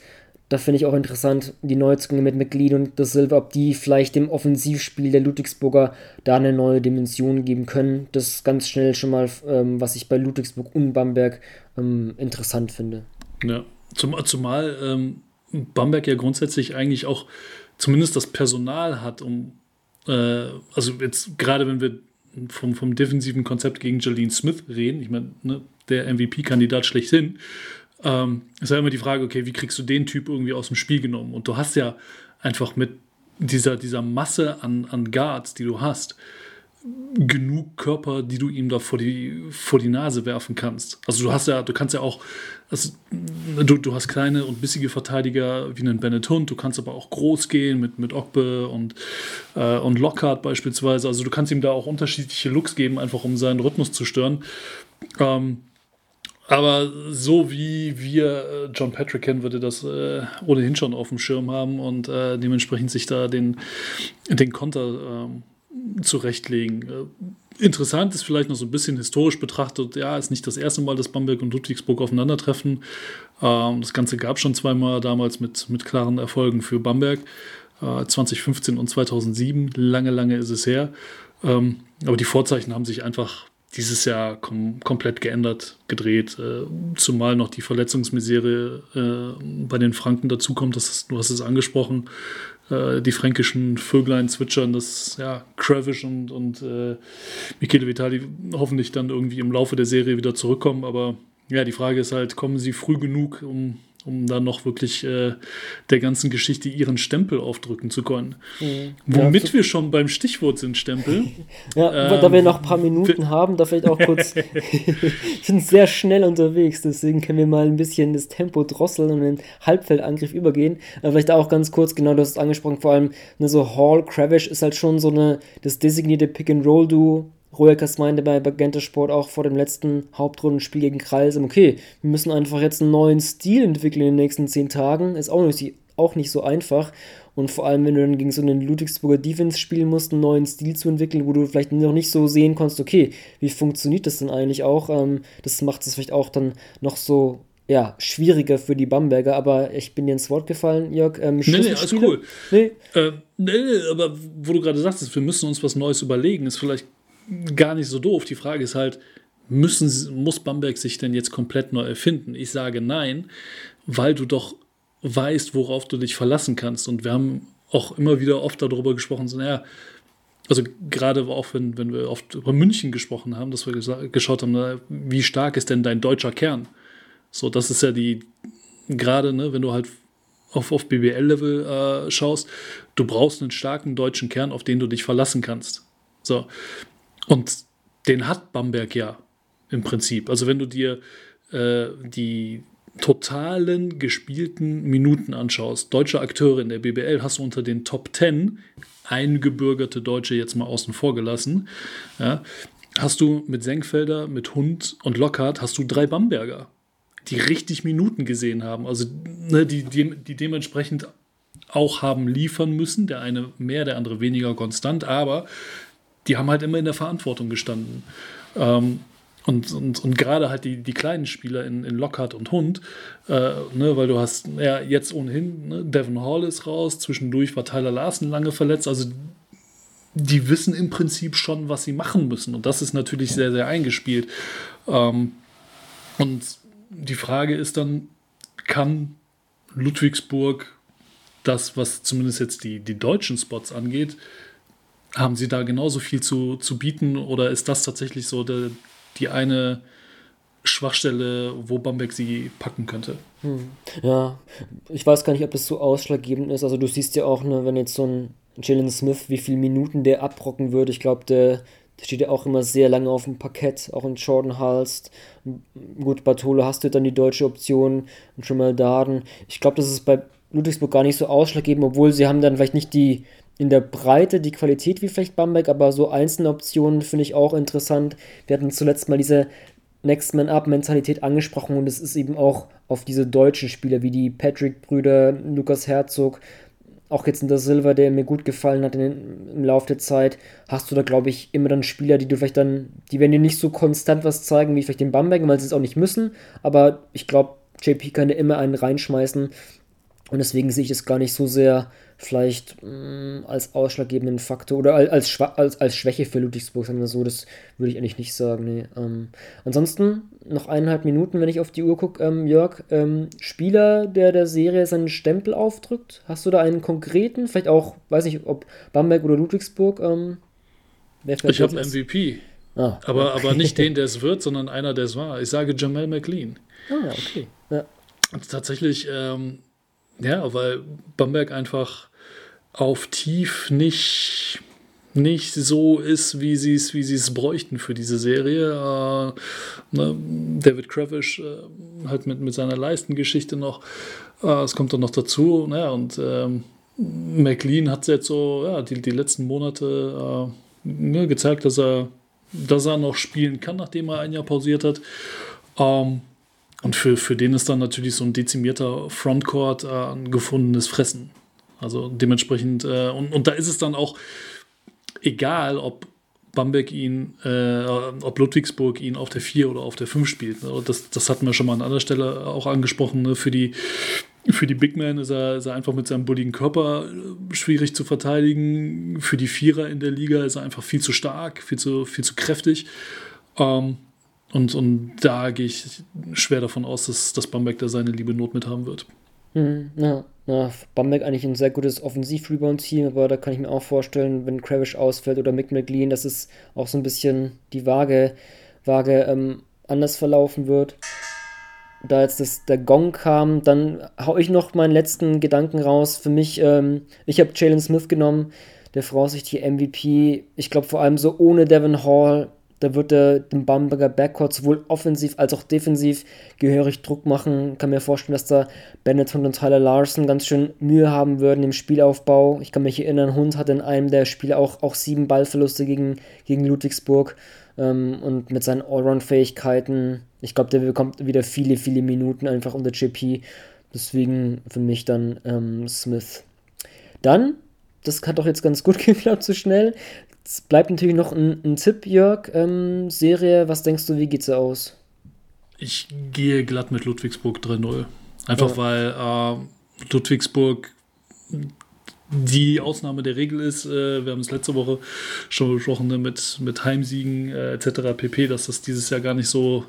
da finde ich auch interessant, die Neuzugänge mit McLean und De Silva, ob die vielleicht dem Offensivspiel der Ludwigsburger da eine neue Dimension geben können. Das ist ganz schnell schon mal, ähm, was ich bei Ludwigsburg und Bamberg ähm, interessant finde. Ja, zum, zumal ähm, Bamberg ja grundsätzlich eigentlich auch zumindest das Personal hat, um, äh, also jetzt gerade wenn wir vom, vom defensiven Konzept gegen Jolene Smith reden, ich meine, ne, der MVP-Kandidat schlechthin, ähm, ist ja immer die Frage, okay, wie kriegst du den Typ irgendwie aus dem Spiel genommen? Und du hast ja einfach mit dieser, dieser Masse an, an Guards, die du hast, genug Körper, die du ihm da vor die, vor die Nase werfen kannst. Also du hast ja, du kannst ja auch, also, du, du hast kleine und bissige Verteidiger wie einen Bennett Hund, du kannst aber auch groß gehen mit, mit Ogbe und, äh, und Lockhart beispielsweise. Also du kannst ihm da auch unterschiedliche Looks geben, einfach um seinen Rhythmus zu stören. Ähm, aber so wie wir äh, John Patrick kennen, würde das äh, ohnehin schon auf dem Schirm haben und äh, dementsprechend sich da den, den Konter äh, zurechtlegen. Interessant ist vielleicht noch so ein bisschen historisch betrachtet, ja, ist nicht das erste Mal, dass Bamberg und Ludwigsburg aufeinandertreffen. Ähm, das Ganze gab schon zweimal damals mit, mit klaren Erfolgen für Bamberg. 2015 äh, und 2007, lange, lange ist es her. Ähm, aber die Vorzeichen haben sich einfach dieses Jahr kom komplett geändert, gedreht, äh, zumal noch die Verletzungsmisere äh, bei den Franken dazukommt, das, du hast es angesprochen, äh, die fränkischen Vöglein zwitschern, dass ja, Kravish und, und äh, Michele Vitali hoffentlich dann irgendwie im Laufe der Serie wieder zurückkommen, aber ja, die Frage ist halt, kommen sie früh genug, um um dann noch wirklich äh, der ganzen Geschichte ihren Stempel aufdrücken zu können. Mhm. Womit ja, wir schon beim Stichwort sind, Stempel. ja, ähm, da wir noch ein paar Minuten haben, da vielleicht auch kurz, ich bin sehr schnell unterwegs, deswegen können wir mal ein bisschen das Tempo drosseln und den Halbfeldangriff übergehen. Aber vielleicht auch ganz kurz, genau, du hast es angesprochen, vor allem ne, so Hall, Kravish ist halt schon so eine, das designierte Pick-and-Roll-Duo, Roekas meinte bei Bagente Sport auch vor dem letzten Hauptrundenspiel gegen Kreisem, okay, wir müssen einfach jetzt einen neuen Stil entwickeln in den nächsten zehn Tagen. Ist auch nicht, auch nicht so einfach. Und vor allem, wenn du dann gegen so einen Ludwigsburger Defense spielen musst, einen neuen Stil zu entwickeln, wo du vielleicht noch nicht so sehen kannst, okay, wie funktioniert das denn eigentlich auch? Ähm, das macht es vielleicht auch dann noch so ja, schwieriger für die Bamberger, aber ich bin dir ins Wort gefallen, Jörg. Ähm, nee, nee, alles cool. Nee. Äh, nee, aber wo du gerade sagst, wir müssen uns was Neues überlegen, ist vielleicht gar nicht so doof. Die Frage ist halt, müssen, muss Bamberg sich denn jetzt komplett neu erfinden? Ich sage nein, weil du doch weißt, worauf du dich verlassen kannst. Und wir haben auch immer wieder oft darüber gesprochen, so, naja, also gerade auch wenn, wenn wir oft über München gesprochen haben, dass wir geschaut haben, na, wie stark ist denn dein deutscher Kern? So, das ist ja die, gerade, ne, wenn du halt auf, auf BBL-Level äh, schaust, du brauchst einen starken deutschen Kern, auf den du dich verlassen kannst. So, und den hat Bamberg ja im Prinzip. Also wenn du dir äh, die totalen gespielten Minuten anschaust, deutsche Akteure in der BBL hast du unter den Top 10 eingebürgerte Deutsche jetzt mal außen vor gelassen. Ja, hast du mit Senkfelder, mit Hund und Lockhart hast du drei Bamberger, die richtig Minuten gesehen haben. Also ne, die, die, die dementsprechend auch haben liefern müssen. Der eine mehr, der andere weniger konstant, aber die haben halt immer in der Verantwortung gestanden. Ähm, und, und, und gerade halt die, die kleinen Spieler in, in Lockhart und Hund, äh, ne, weil du hast ja jetzt ohnehin, ne, Devon Hall ist raus, zwischendurch war Tyler Larsen lange verletzt, also die wissen im Prinzip schon, was sie machen müssen. Und das ist natürlich sehr, sehr eingespielt. Ähm, und die Frage ist dann, kann Ludwigsburg das, was zumindest jetzt die, die deutschen Spots angeht, haben Sie da genauso viel zu, zu bieten oder ist das tatsächlich so der, die eine Schwachstelle, wo Bamberg sie packen könnte? Hm. Ja, ich weiß gar nicht, ob das so ausschlaggebend ist. Also du siehst ja auch, ne, wenn jetzt so ein Jalen Smith, wie viele Minuten der abrocken würde. Ich glaube, der, der, steht ja auch immer sehr lange auf dem Parkett, auch in Jordan Halst. Gut, Bartolo hast du dann die deutsche Option und schon mal Daden. Ich glaube, das ist bei Ludwigsburg gar nicht so ausschlaggebend, obwohl sie haben dann vielleicht nicht die in der Breite die Qualität wie vielleicht Bamberg, aber so einzelne Optionen finde ich auch interessant. Wir hatten zuletzt mal diese Next Man Up Mentalität angesprochen und es ist eben auch auf diese deutschen Spieler wie die Patrick-Brüder, Lukas Herzog, auch jetzt in der Silver, der mir gut gefallen hat in, im Laufe der Zeit, hast du da, glaube ich, immer dann Spieler, die du vielleicht dann, die werden dir nicht so konstant was zeigen wie vielleicht den Bamberg, weil sie es auch nicht müssen, aber ich glaube, JP kann dir immer einen reinschmeißen und deswegen sehe ich es gar nicht so sehr vielleicht mh, mm, als ausschlaggebenden Faktor oder als, als, als Schwäche für Ludwigsburg, sagen wir so, das würde ich eigentlich nicht sagen. Nee. Ähm, ansonsten noch eineinhalb Minuten, wenn ich auf die Uhr gucke, ähm, Jörg, ähm, Spieler, der der Serie seinen Stempel aufdrückt, hast du da einen konkreten, vielleicht auch, weiß nicht, ob Bamberg oder Ludwigsburg? Ähm, ich habe einen MVP. Ah, aber, okay. aber nicht den, der es wird, sondern einer, der es war. Ich sage Jamel McLean. Ah, okay. Ja. Tatsächlich ähm, ja, weil Bamberg einfach auf tief nicht, nicht so ist, wie sie es wie es bräuchten für diese Serie. Äh, ne, David Kravish äh, halt mit, mit seiner Leistengeschichte noch. Äh, es kommt dann noch dazu. Naja, und ähm, McLean hat jetzt so ja, die, die letzten Monate äh, ne, gezeigt, dass er, dass er noch spielen kann, nachdem er ein Jahr pausiert hat. Ähm, und für, für den ist dann natürlich so ein dezimierter Frontcourt äh, ein gefundenes Fressen. Also dementsprechend, äh, und, und da ist es dann auch egal, ob Bamberg ihn, äh, ob Ludwigsburg ihn auf der 4 oder auf der 5 spielt. Ne? Das, das hatten wir schon mal an anderer Stelle auch angesprochen. Ne? Für, die, für die Big Man ist er, ist er einfach mit seinem bulligen Körper äh, schwierig zu verteidigen. Für die Vierer in der Liga ist er einfach viel zu stark, viel zu, viel zu kräftig. Ähm, und, und da gehe ich schwer davon aus, dass, dass Bamberg da seine liebe Not mit haben wird. Mhm, ja. Na, Bamberg eigentlich ein sehr gutes Offensiv-Rebound-Team, aber da kann ich mir auch vorstellen, wenn Kravish ausfällt oder Mick McLean, dass es auch so ein bisschen die Waage, Waage ähm, anders verlaufen wird. Da jetzt das, der Gong kam, dann hau ich noch meinen letzten Gedanken raus. Für mich, ähm, ich habe Jalen Smith genommen, der voraussichtliche MVP. Ich glaube vor allem so ohne Devin Hall da wird er dem Bamberger Backcourt sowohl offensiv als auch defensiv gehörig Druck machen. Kann mir vorstellen, dass da Benetton und Tyler Larson ganz schön Mühe haben würden im Spielaufbau. Ich kann mich erinnern, Hund hatte in einem der Spiele auch, auch sieben Ballverluste gegen, gegen Ludwigsburg. Ähm, und mit seinen Allround-Fähigkeiten, ich glaube, der bekommt wieder viele, viele Minuten einfach unter JP. Deswegen für mich dann ähm, Smith. Dann das hat doch jetzt ganz gut geklappt, so schnell. Es bleibt natürlich noch ein, ein Tipp, Jörg. Ähm, Serie, was denkst du, wie geht's aus? Ich gehe glatt mit Ludwigsburg 3-0. Einfach ja. weil äh, Ludwigsburg die Ausnahme der Regel ist, äh, wir haben es letzte Woche schon besprochen, ne, mit, mit Heimsiegen äh, etc. pp., dass das dieses Jahr gar nicht so,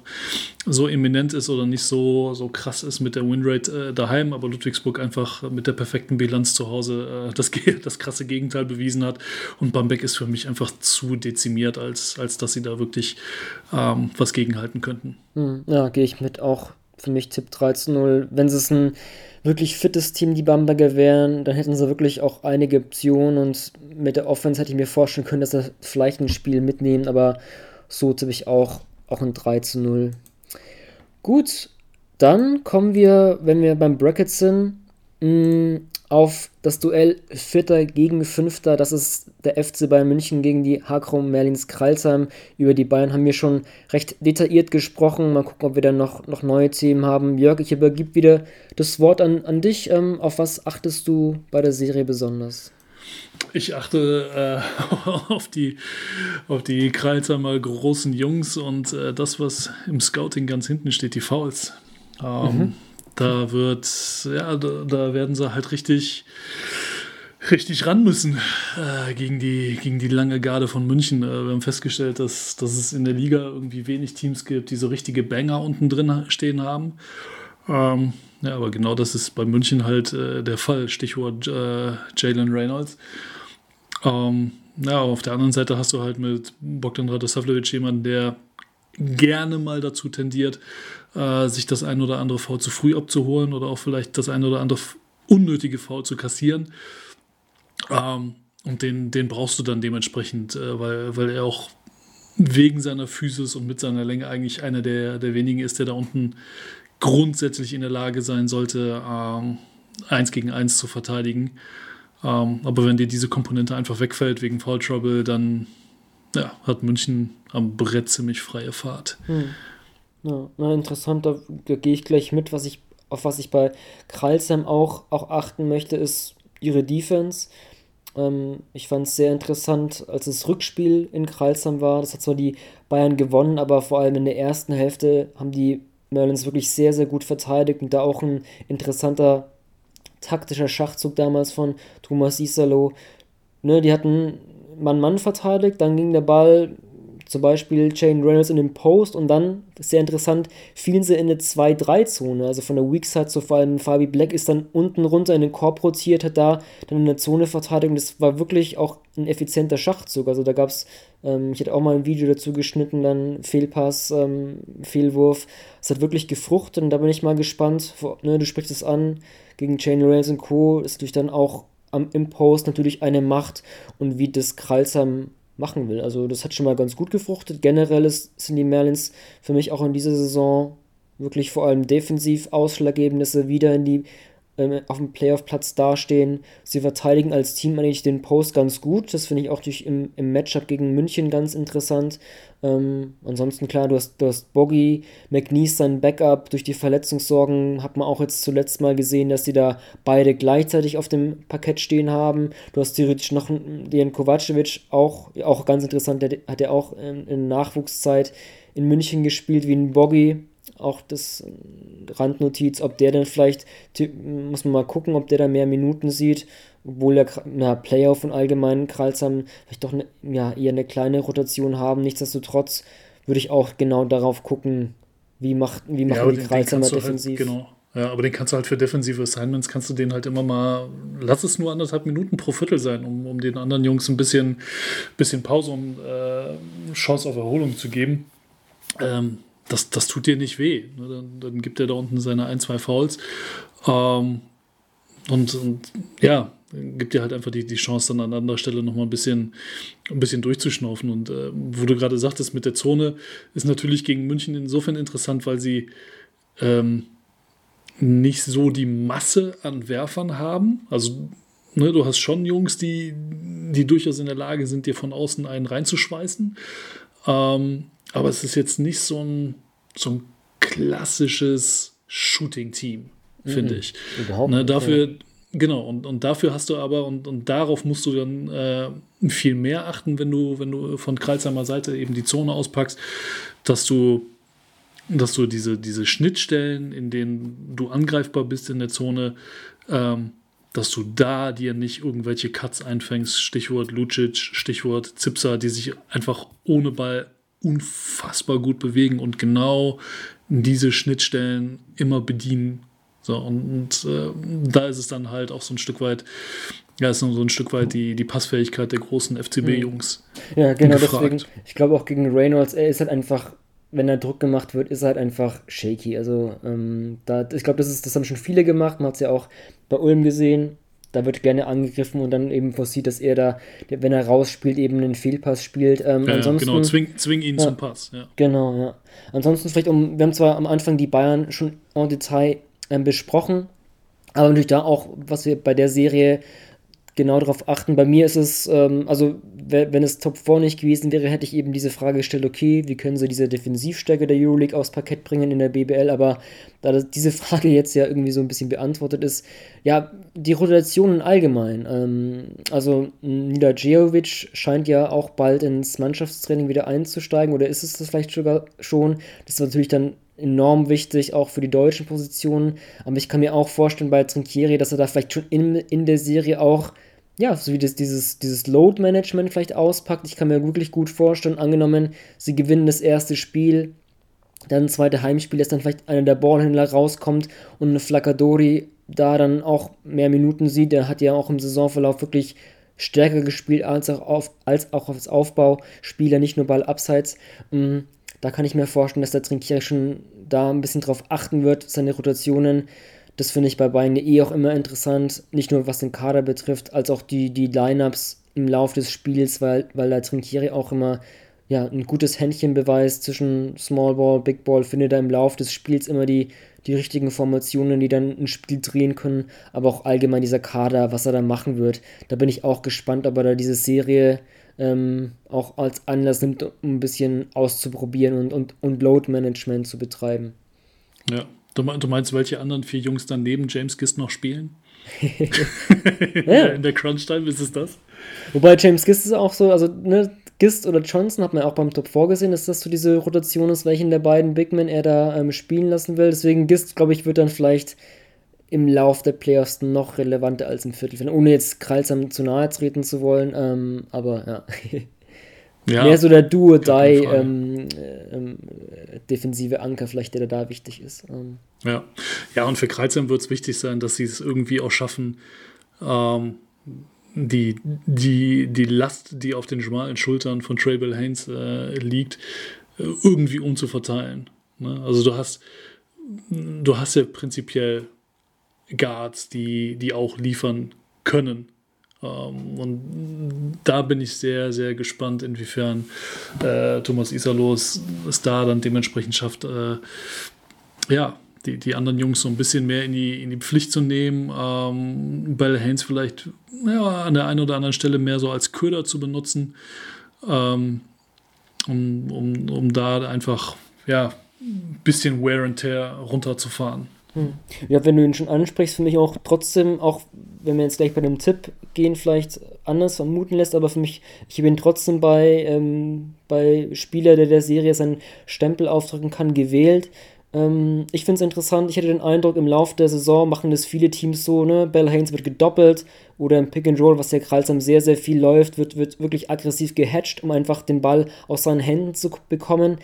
so eminent ist oder nicht so, so krass ist mit der Winrate äh, daheim, aber Ludwigsburg einfach mit der perfekten Bilanz zu Hause äh, das, das krasse Gegenteil bewiesen hat und Bamberg ist für mich einfach zu dezimiert, als, als dass sie da wirklich ähm, was gegenhalten könnten. Hm, ja, gehe ich mit auch für mich Tipp 13-0. Wenn es ein wirklich fittes Team die Bamberger wären, dann hätten sie wirklich auch einige Optionen und mit der Offense hätte ich mir vorstellen können, dass sie vielleicht ein Spiel mitnehmen, aber so tippe ich auch, auch ein 3 zu 0. Gut, dann kommen wir, wenn wir beim Bracket sind, mh, auf das Duell Vierter gegen Fünfter. Das ist der FC Bayern München gegen die Hakrom Merlins Kralsheim. Über die Bayern haben wir schon recht detailliert gesprochen. Mal gucken, ob wir dann noch, noch neue Themen haben. Jörg, ich übergebe wieder das Wort an, an dich. Ähm, auf was achtest du bei der Serie besonders? Ich achte äh, auf die, auf die Kreilsheimer großen Jungs und äh, das, was im Scouting ganz hinten steht, die Fouls. Ähm, mhm. Da wird, ja, da, da, werden sie halt richtig, richtig ran müssen äh, gegen, die, gegen die lange Garde von München. Äh, wir haben festgestellt, dass, dass es in der Liga irgendwie wenig Teams gibt, die so richtige Banger unten drin stehen haben. Ähm, ja, aber genau das ist bei München halt äh, der Fall. Stichwort äh, Jalen Reynolds. Ähm, ja, auf der anderen Seite hast du halt mit Bogdan Radosavljevic jemanden, der gerne mal dazu tendiert, äh, sich das ein oder andere Foul zu früh abzuholen oder auch vielleicht das ein oder andere unnötige Foul zu kassieren. Ähm, und den, den brauchst du dann dementsprechend, äh, weil, weil er auch wegen seiner Physis und mit seiner Länge eigentlich einer der, der wenigen ist, der da unten grundsätzlich in der Lage sein sollte, ähm, eins gegen eins zu verteidigen. Ähm, aber wenn dir diese Komponente einfach wegfällt wegen Foul Trouble, dann ja, hat München am Brett ziemlich freie Fahrt. Hm. Ja, na, interessant, da, da gehe ich gleich mit, was ich, auf was ich bei Kralsheim auch, auch achten möchte, ist ihre Defense. Ähm, ich fand es sehr interessant, als das Rückspiel in Kralsheim war. Das hat zwar die Bayern gewonnen, aber vor allem in der ersten Hälfte haben die Merlins wirklich sehr, sehr gut verteidigt und da auch ein interessanter taktischer Schachzug damals von Thomas Isalo. Ne, die hatten Mann-Mann verteidigt, dann ging der Ball zum Beispiel Jane Reynolds in den Post und dann, sehr interessant, fielen sie in eine 2-3-Zone. Also von der Weak Side zu vor allem Fabi Black ist dann unten runter in den Korb rotiert, hat da dann in der Zone verteidigt. Das war wirklich auch ein effizienter Schachzug. Also da gab es, ähm, ich hatte auch mal ein Video dazu geschnitten, dann Fehlpass, ähm, Fehlwurf. Es hat wirklich gefruchtet und da bin ich mal gespannt. Ne, du sprichst es an, gegen Jane Reynolds und Co. ist natürlich dann auch am, im Post natürlich eine macht und wie das Kralsam machen will. Also das hat schon mal ganz gut gefruchtet. Generell ist, sind die Merlins für mich auch in dieser Saison wirklich vor allem defensiv sie wieder in die ähm, auf dem Playoff-Platz dastehen. Sie verteidigen als Team eigentlich den Post ganz gut. Das finde ich auch durch im, im Matchup gegen München ganz interessant. Ähm, ansonsten klar, du hast, du hast Boggy, McNeese sein Backup. Durch die Verletzungssorgen hat man auch jetzt zuletzt mal gesehen, dass sie da beide gleichzeitig auf dem Parkett stehen haben. Du hast theoretisch noch den Kovacevic, auch, auch ganz interessant, der hat ja auch in, in Nachwuchszeit in München gespielt wie ein Boggy auch das äh, Randnotiz, ob der dann vielleicht, muss man mal gucken, ob der da mehr Minuten sieht, obwohl der na, Playoff und allgemein Kralsam vielleicht doch ne, ja, eher eine kleine Rotation haben. Nichtsdestotrotz würde ich auch genau darauf gucken, wie, macht, wie machen ja, die Kralsamer halt defensiv. Halt, genau. Ja, aber den kannst du halt für defensive Assignments, kannst du den halt immer mal, lass es nur anderthalb Minuten pro Viertel sein, um, um den anderen Jungs ein bisschen, bisschen Pause und äh, Chance auf Erholung zu geben. Ähm, das, das tut dir nicht weh. Ne? Dann, dann gibt er da unten seine ein, zwei Fouls. Ähm, und, und, ja, gibt dir halt einfach die, die Chance, dann an anderer Stelle nochmal ein bisschen, ein bisschen durchzuschnaufen. Und äh, wo du gerade sagtest, mit der Zone ist natürlich gegen München insofern interessant, weil sie ähm, nicht so die Masse an Werfern haben. Also ne, du hast schon Jungs, die, die durchaus in der Lage sind, dir von außen einen reinzuschweißen. Ähm, aber es ist jetzt nicht so ein, so ein klassisches Shooting-Team, finde mhm. ich. Überhaupt ne, dafür, ja. Genau, und, und dafür hast du aber, und, und darauf musst du dann äh, viel mehr achten, wenn du, wenn du von Kreuzheimer Seite eben die Zone auspackst, dass du, dass du diese, diese Schnittstellen, in denen du angreifbar bist in der Zone, ähm, dass du da dir nicht irgendwelche Cuts einfängst, Stichwort Lucic, Stichwort Zipser, die sich einfach ohne Ball unfassbar gut bewegen und genau diese Schnittstellen immer bedienen. So, und, und äh, da ist es dann halt auch so ein Stück weit, ja, ist so ein Stück weit die, die Passfähigkeit der großen FCB-Jungs. Ja, genau, gefragt. deswegen, ich glaube auch gegen Reynolds, er ist halt einfach, wenn er Druck gemacht wird, ist er halt einfach shaky. Also, ähm, da, ich glaube, das, das haben schon viele gemacht, man hat es ja auch bei Ulm gesehen, da wird gerne angegriffen und dann eben vorsieht, dass er da, wenn er rausspielt, eben einen Fehlpass spielt. Ähm, ja, ansonsten, genau, zwing, zwing ihn ja, zum Pass. Ja. Genau, ja. Ansonsten vielleicht, um, wir haben zwar am Anfang die Bayern schon en Detail ähm, besprochen, aber natürlich da auch, was wir bei der Serie genau darauf achten. Bei mir ist es, ähm, also wenn es Top 4 nicht gewesen wäre, hätte ich eben diese Frage gestellt, okay, wie können sie diese Defensivstärke der Euroleague aufs Parkett bringen in der BBL, aber da diese Frage jetzt ja irgendwie so ein bisschen beantwortet ist, ja, die Rotationen allgemein. Ähm, also Nida Djejovic scheint ja auch bald ins Mannschaftstraining wieder einzusteigen oder ist es das vielleicht sogar schon? Das ist natürlich dann enorm wichtig, auch für die deutschen Positionen. Aber ich kann mir auch vorstellen bei Trinkieri, dass er da vielleicht schon in, in der Serie auch ja, so wie das, dieses, dieses Load-Management vielleicht auspackt. Ich kann mir wirklich gut vorstellen, angenommen, sie gewinnen das erste Spiel, dann ein zweites Heimspiel, dass dann vielleicht einer der Ballhändler rauskommt und eine Flaccadori da dann auch mehr Minuten sieht. Der hat ja auch im Saisonverlauf wirklich stärker gespielt als auch auf, als auch aufs Aufbauspieler, nicht nur Ball abseits. Mm, da kann ich mir vorstellen, dass der Trinkier schon da ein bisschen drauf achten wird, seine Rotationen das finde ich bei Bayern eh auch immer interessant, nicht nur was den Kader betrifft, als auch die, die Lineups im Laufe des Spiels, weil, weil der Trinkieri auch immer ja, ein gutes Händchen beweist zwischen Small Ball, Big Ball, findet er im Laufe des Spiels immer die, die richtigen Formationen, die dann ein Spiel drehen können, aber auch allgemein dieser Kader, was er da machen wird. Da bin ich auch gespannt, ob er da diese Serie ähm, auch als Anlass nimmt, um ein bisschen auszuprobieren und, und, und Load Management zu betreiben. Ja, Du, meinst, welche anderen vier Jungs dann neben James Gist noch spielen? ja. In der Crunch-Time ist es das? Wobei James Gist ist auch so, also ne, Gist oder Johnson hat man auch beim Top vorgesehen, dass das so diese Rotation ist, welchen der beiden Bigmen er da ähm, spielen lassen will. Deswegen Gist, glaube ich, wird dann vielleicht im Lauf der Playoffs noch relevanter als im Viertelfinale, ohne jetzt Kralsam zu nahe treten zu wollen. Ähm, aber ja. Ja, Mehr so der Do-or-Die ähm, defensive Anker, vielleicht, der da wichtig ist. Ähm. Ja. ja, und für Kreuzheim wird es wichtig sein, dass sie es irgendwie auch schaffen, ähm, die, die, die Last, die auf den schmalen Schultern von Traybell Haynes äh, liegt, irgendwie umzuverteilen. Ne? Also du hast, du hast ja prinzipiell Guards, die, die auch liefern können und da bin ich sehr, sehr gespannt, inwiefern äh, Thomas Isalos es da dann dementsprechend schafft, äh, ja, die, die anderen Jungs so ein bisschen mehr in die, in die Pflicht zu nehmen. Ähm, Bell Haynes vielleicht ja, an der einen oder anderen Stelle mehr so als Köder zu benutzen, ähm, um, um, um da einfach ja, ein bisschen Wear and Tear runterzufahren. Hm. Ja, wenn du ihn schon ansprichst, für mich auch trotzdem, auch wenn wir jetzt gleich bei dem Tipp gehen, vielleicht anders vermuten lässt, aber für mich, ich bin trotzdem bei, ähm, bei Spieler, der der Serie seinen Stempel aufdrücken kann, gewählt. Ähm, ich finde es interessant, ich hatte den Eindruck, im Laufe der Saison machen das viele Teams so, ne? Bell Haynes wird gedoppelt oder im Pick and Roll, was ja Kralsam sehr, sehr viel läuft, wird, wird wirklich aggressiv gehatcht, um einfach den Ball aus seinen Händen zu bekommen.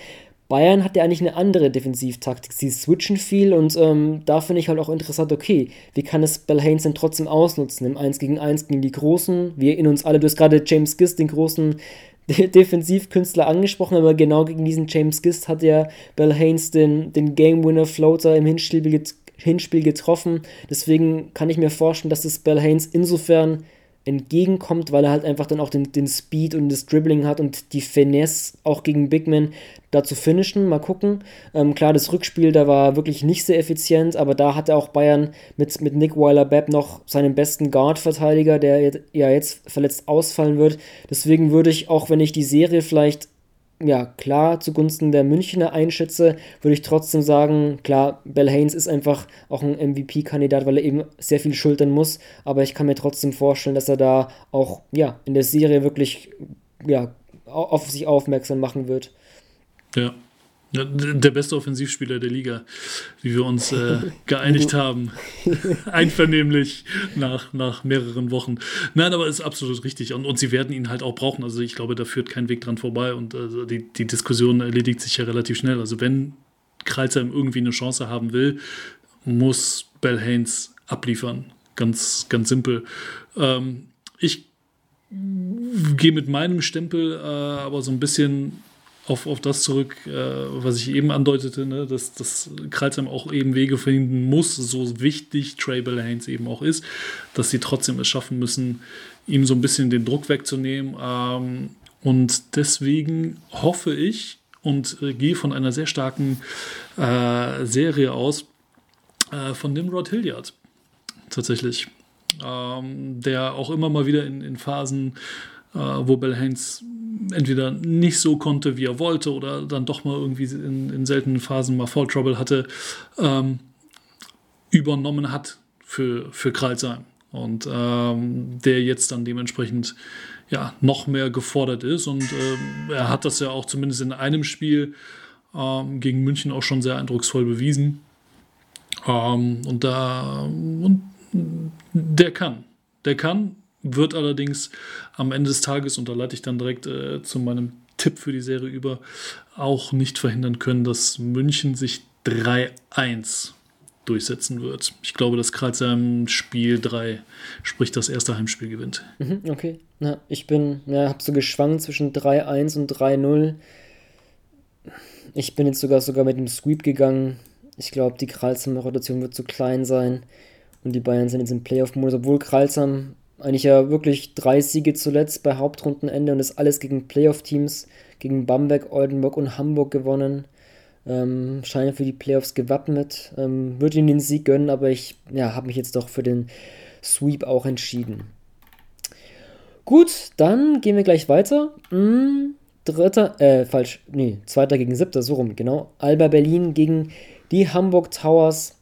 Bayern hat ja eigentlich eine andere Defensivtaktik. Sie switchen viel und ähm, da finde ich halt auch interessant, okay, wie kann es Bell Haynes denn trotzdem ausnutzen? Im 1 gegen 1 gegen die Großen. Wir in uns alle, du hast gerade James Gist, den großen Defensivkünstler angesprochen, aber genau gegen diesen James Gist hat ja Bell Haynes den, den Game Winner Floater im Hinspiel, Hinspiel getroffen. Deswegen kann ich mir vorstellen, dass das Bell Haynes insofern entgegenkommt, weil er halt einfach dann auch den, den Speed und das Dribbling hat und die Finesse auch gegen Big Men da zu finishen. Mal gucken. Ähm, klar, das Rückspiel, da war wirklich nicht sehr effizient, aber da hatte auch Bayern mit, mit Nick Weiler-Bepp noch seinen besten Guard-Verteidiger, der ja jetzt verletzt ausfallen wird. Deswegen würde ich, auch wenn ich die Serie vielleicht ja, klar zugunsten der Münchner einschätze, würde ich trotzdem sagen, klar, Bell Haynes ist einfach auch ein MVP-Kandidat, weil er eben sehr viel schultern muss, aber ich kann mir trotzdem vorstellen, dass er da auch, ja, in der Serie wirklich, ja, auf sich aufmerksam machen wird. Ja, der beste Offensivspieler der Liga, wie wir uns äh, geeinigt haben. Einvernehmlich nach, nach mehreren Wochen. Nein, aber ist absolut richtig. Und, und sie werden ihn halt auch brauchen. Also ich glaube, da führt kein Weg dran vorbei. Und also die, die Diskussion erledigt sich ja relativ schnell. Also wenn Kreuzheim irgendwie eine Chance haben will, muss Bell Haynes abliefern. Ganz, ganz simpel. Ähm, ich gehe mit meinem Stempel äh, aber so ein bisschen auf, auf das zurück, äh, was ich eben andeutete, ne, dass, dass Kreuzheim auch eben Wege finden muss, so wichtig Trey Bellhains eben auch ist, dass sie trotzdem es schaffen müssen, ihm so ein bisschen den Druck wegzunehmen. Ähm, und deswegen hoffe ich und äh, gehe von einer sehr starken äh, Serie aus äh, von Nimrod Hilliard tatsächlich. Ähm, der auch immer mal wieder in, in Phasen, äh, wo Bellhains entweder nicht so konnte, wie er wollte, oder dann doch mal irgendwie in, in seltenen Phasen mal Fall Trouble hatte, ähm, übernommen hat für, für Kreilsheim. Und ähm, der jetzt dann dementsprechend ja, noch mehr gefordert ist. Und ähm, er hat das ja auch zumindest in einem Spiel ähm, gegen München auch schon sehr eindrucksvoll bewiesen. Ähm, und da und der kann. Der kann, wird allerdings am Ende des Tages, und da leite ich dann direkt äh, zu meinem Tipp für die Serie über, auch nicht verhindern können, dass München sich 3-1 durchsetzen wird. Ich glaube, dass Kreuzheim Spiel 3, sprich das erste Heimspiel, gewinnt. Mhm, okay. Na, ich bin, ja, habe so geschwankt zwischen 3-1 und 3-0. Ich bin jetzt sogar sogar mit dem Sweep gegangen. Ich glaube, die Kralsheimer Rotation wird zu klein sein. Und die Bayern sind jetzt im Playoff-Modus, obwohl Kralsheim eigentlich ja wirklich drei Siege zuletzt bei Hauptrundenende und das alles gegen Playoff-Teams, gegen Bamberg, Oldenburg und Hamburg gewonnen. Ähm, scheinen für die Playoffs gewappnet. Ähm, Würde ihnen den Sieg gönnen, aber ich ja, habe mich jetzt doch für den Sweep auch entschieden. Gut, dann gehen wir gleich weiter. Hm, dritter, äh, falsch, nee, zweiter gegen siebter, so rum, genau. Alba Berlin gegen die Hamburg Towers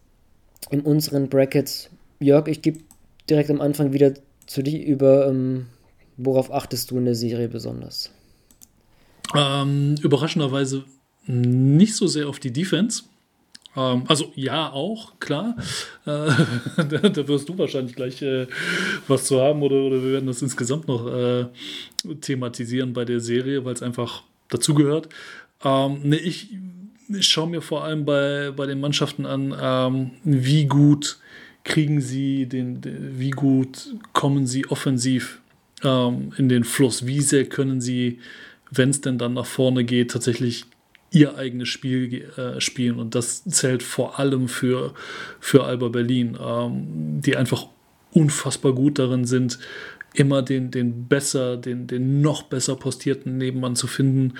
in unseren Brackets. Jörg, ich gebe direkt am Anfang wieder zu dir über, ähm, worauf achtest du in der Serie besonders? Ähm, überraschenderweise nicht so sehr auf die Defense. Ähm, also ja, auch, klar. Äh, da, da, wirst du wahrscheinlich gleich äh, was zu haben oder, oder wir werden das insgesamt noch äh, thematisieren bei der Serie, weil es einfach dazugehört. Ähm, ne, ich, ich schaue mir vor allem bei, bei den Mannschaften an, ähm, wie gut kriegen sie den, wie gut kommen sie offensiv ähm, in den Fluss, wie sehr können sie, wenn es denn dann nach vorne geht, tatsächlich ihr eigenes Spiel äh, spielen. Und das zählt vor allem für, für Alba Berlin, ähm, die einfach unfassbar gut darin sind, immer den, den besser, den, den noch besser postierten Nebenmann zu finden.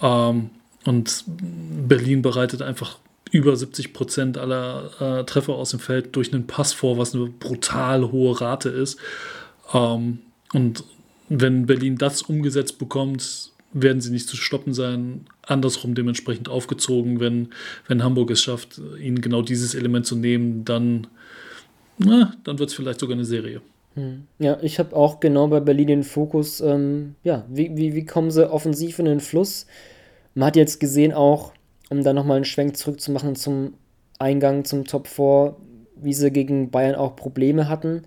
Ähm, und Berlin bereitet einfach über 70 Prozent aller äh, Treffer aus dem Feld durch einen Pass vor, was eine brutal hohe Rate ist. Ähm, und wenn Berlin das umgesetzt bekommt, werden sie nicht zu stoppen sein. Andersrum dementsprechend aufgezogen, wenn, wenn Hamburg es schafft, ihnen genau dieses Element zu nehmen, dann, dann wird es vielleicht sogar eine Serie. Hm. Ja, ich habe auch genau bei Berlin den Fokus, ähm, ja, wie, wie, wie kommen sie offensiv in den Fluss? Man hat jetzt gesehen auch, um da nochmal einen Schwenk zurückzumachen zum Eingang zum Top 4, wie sie gegen Bayern auch Probleme hatten.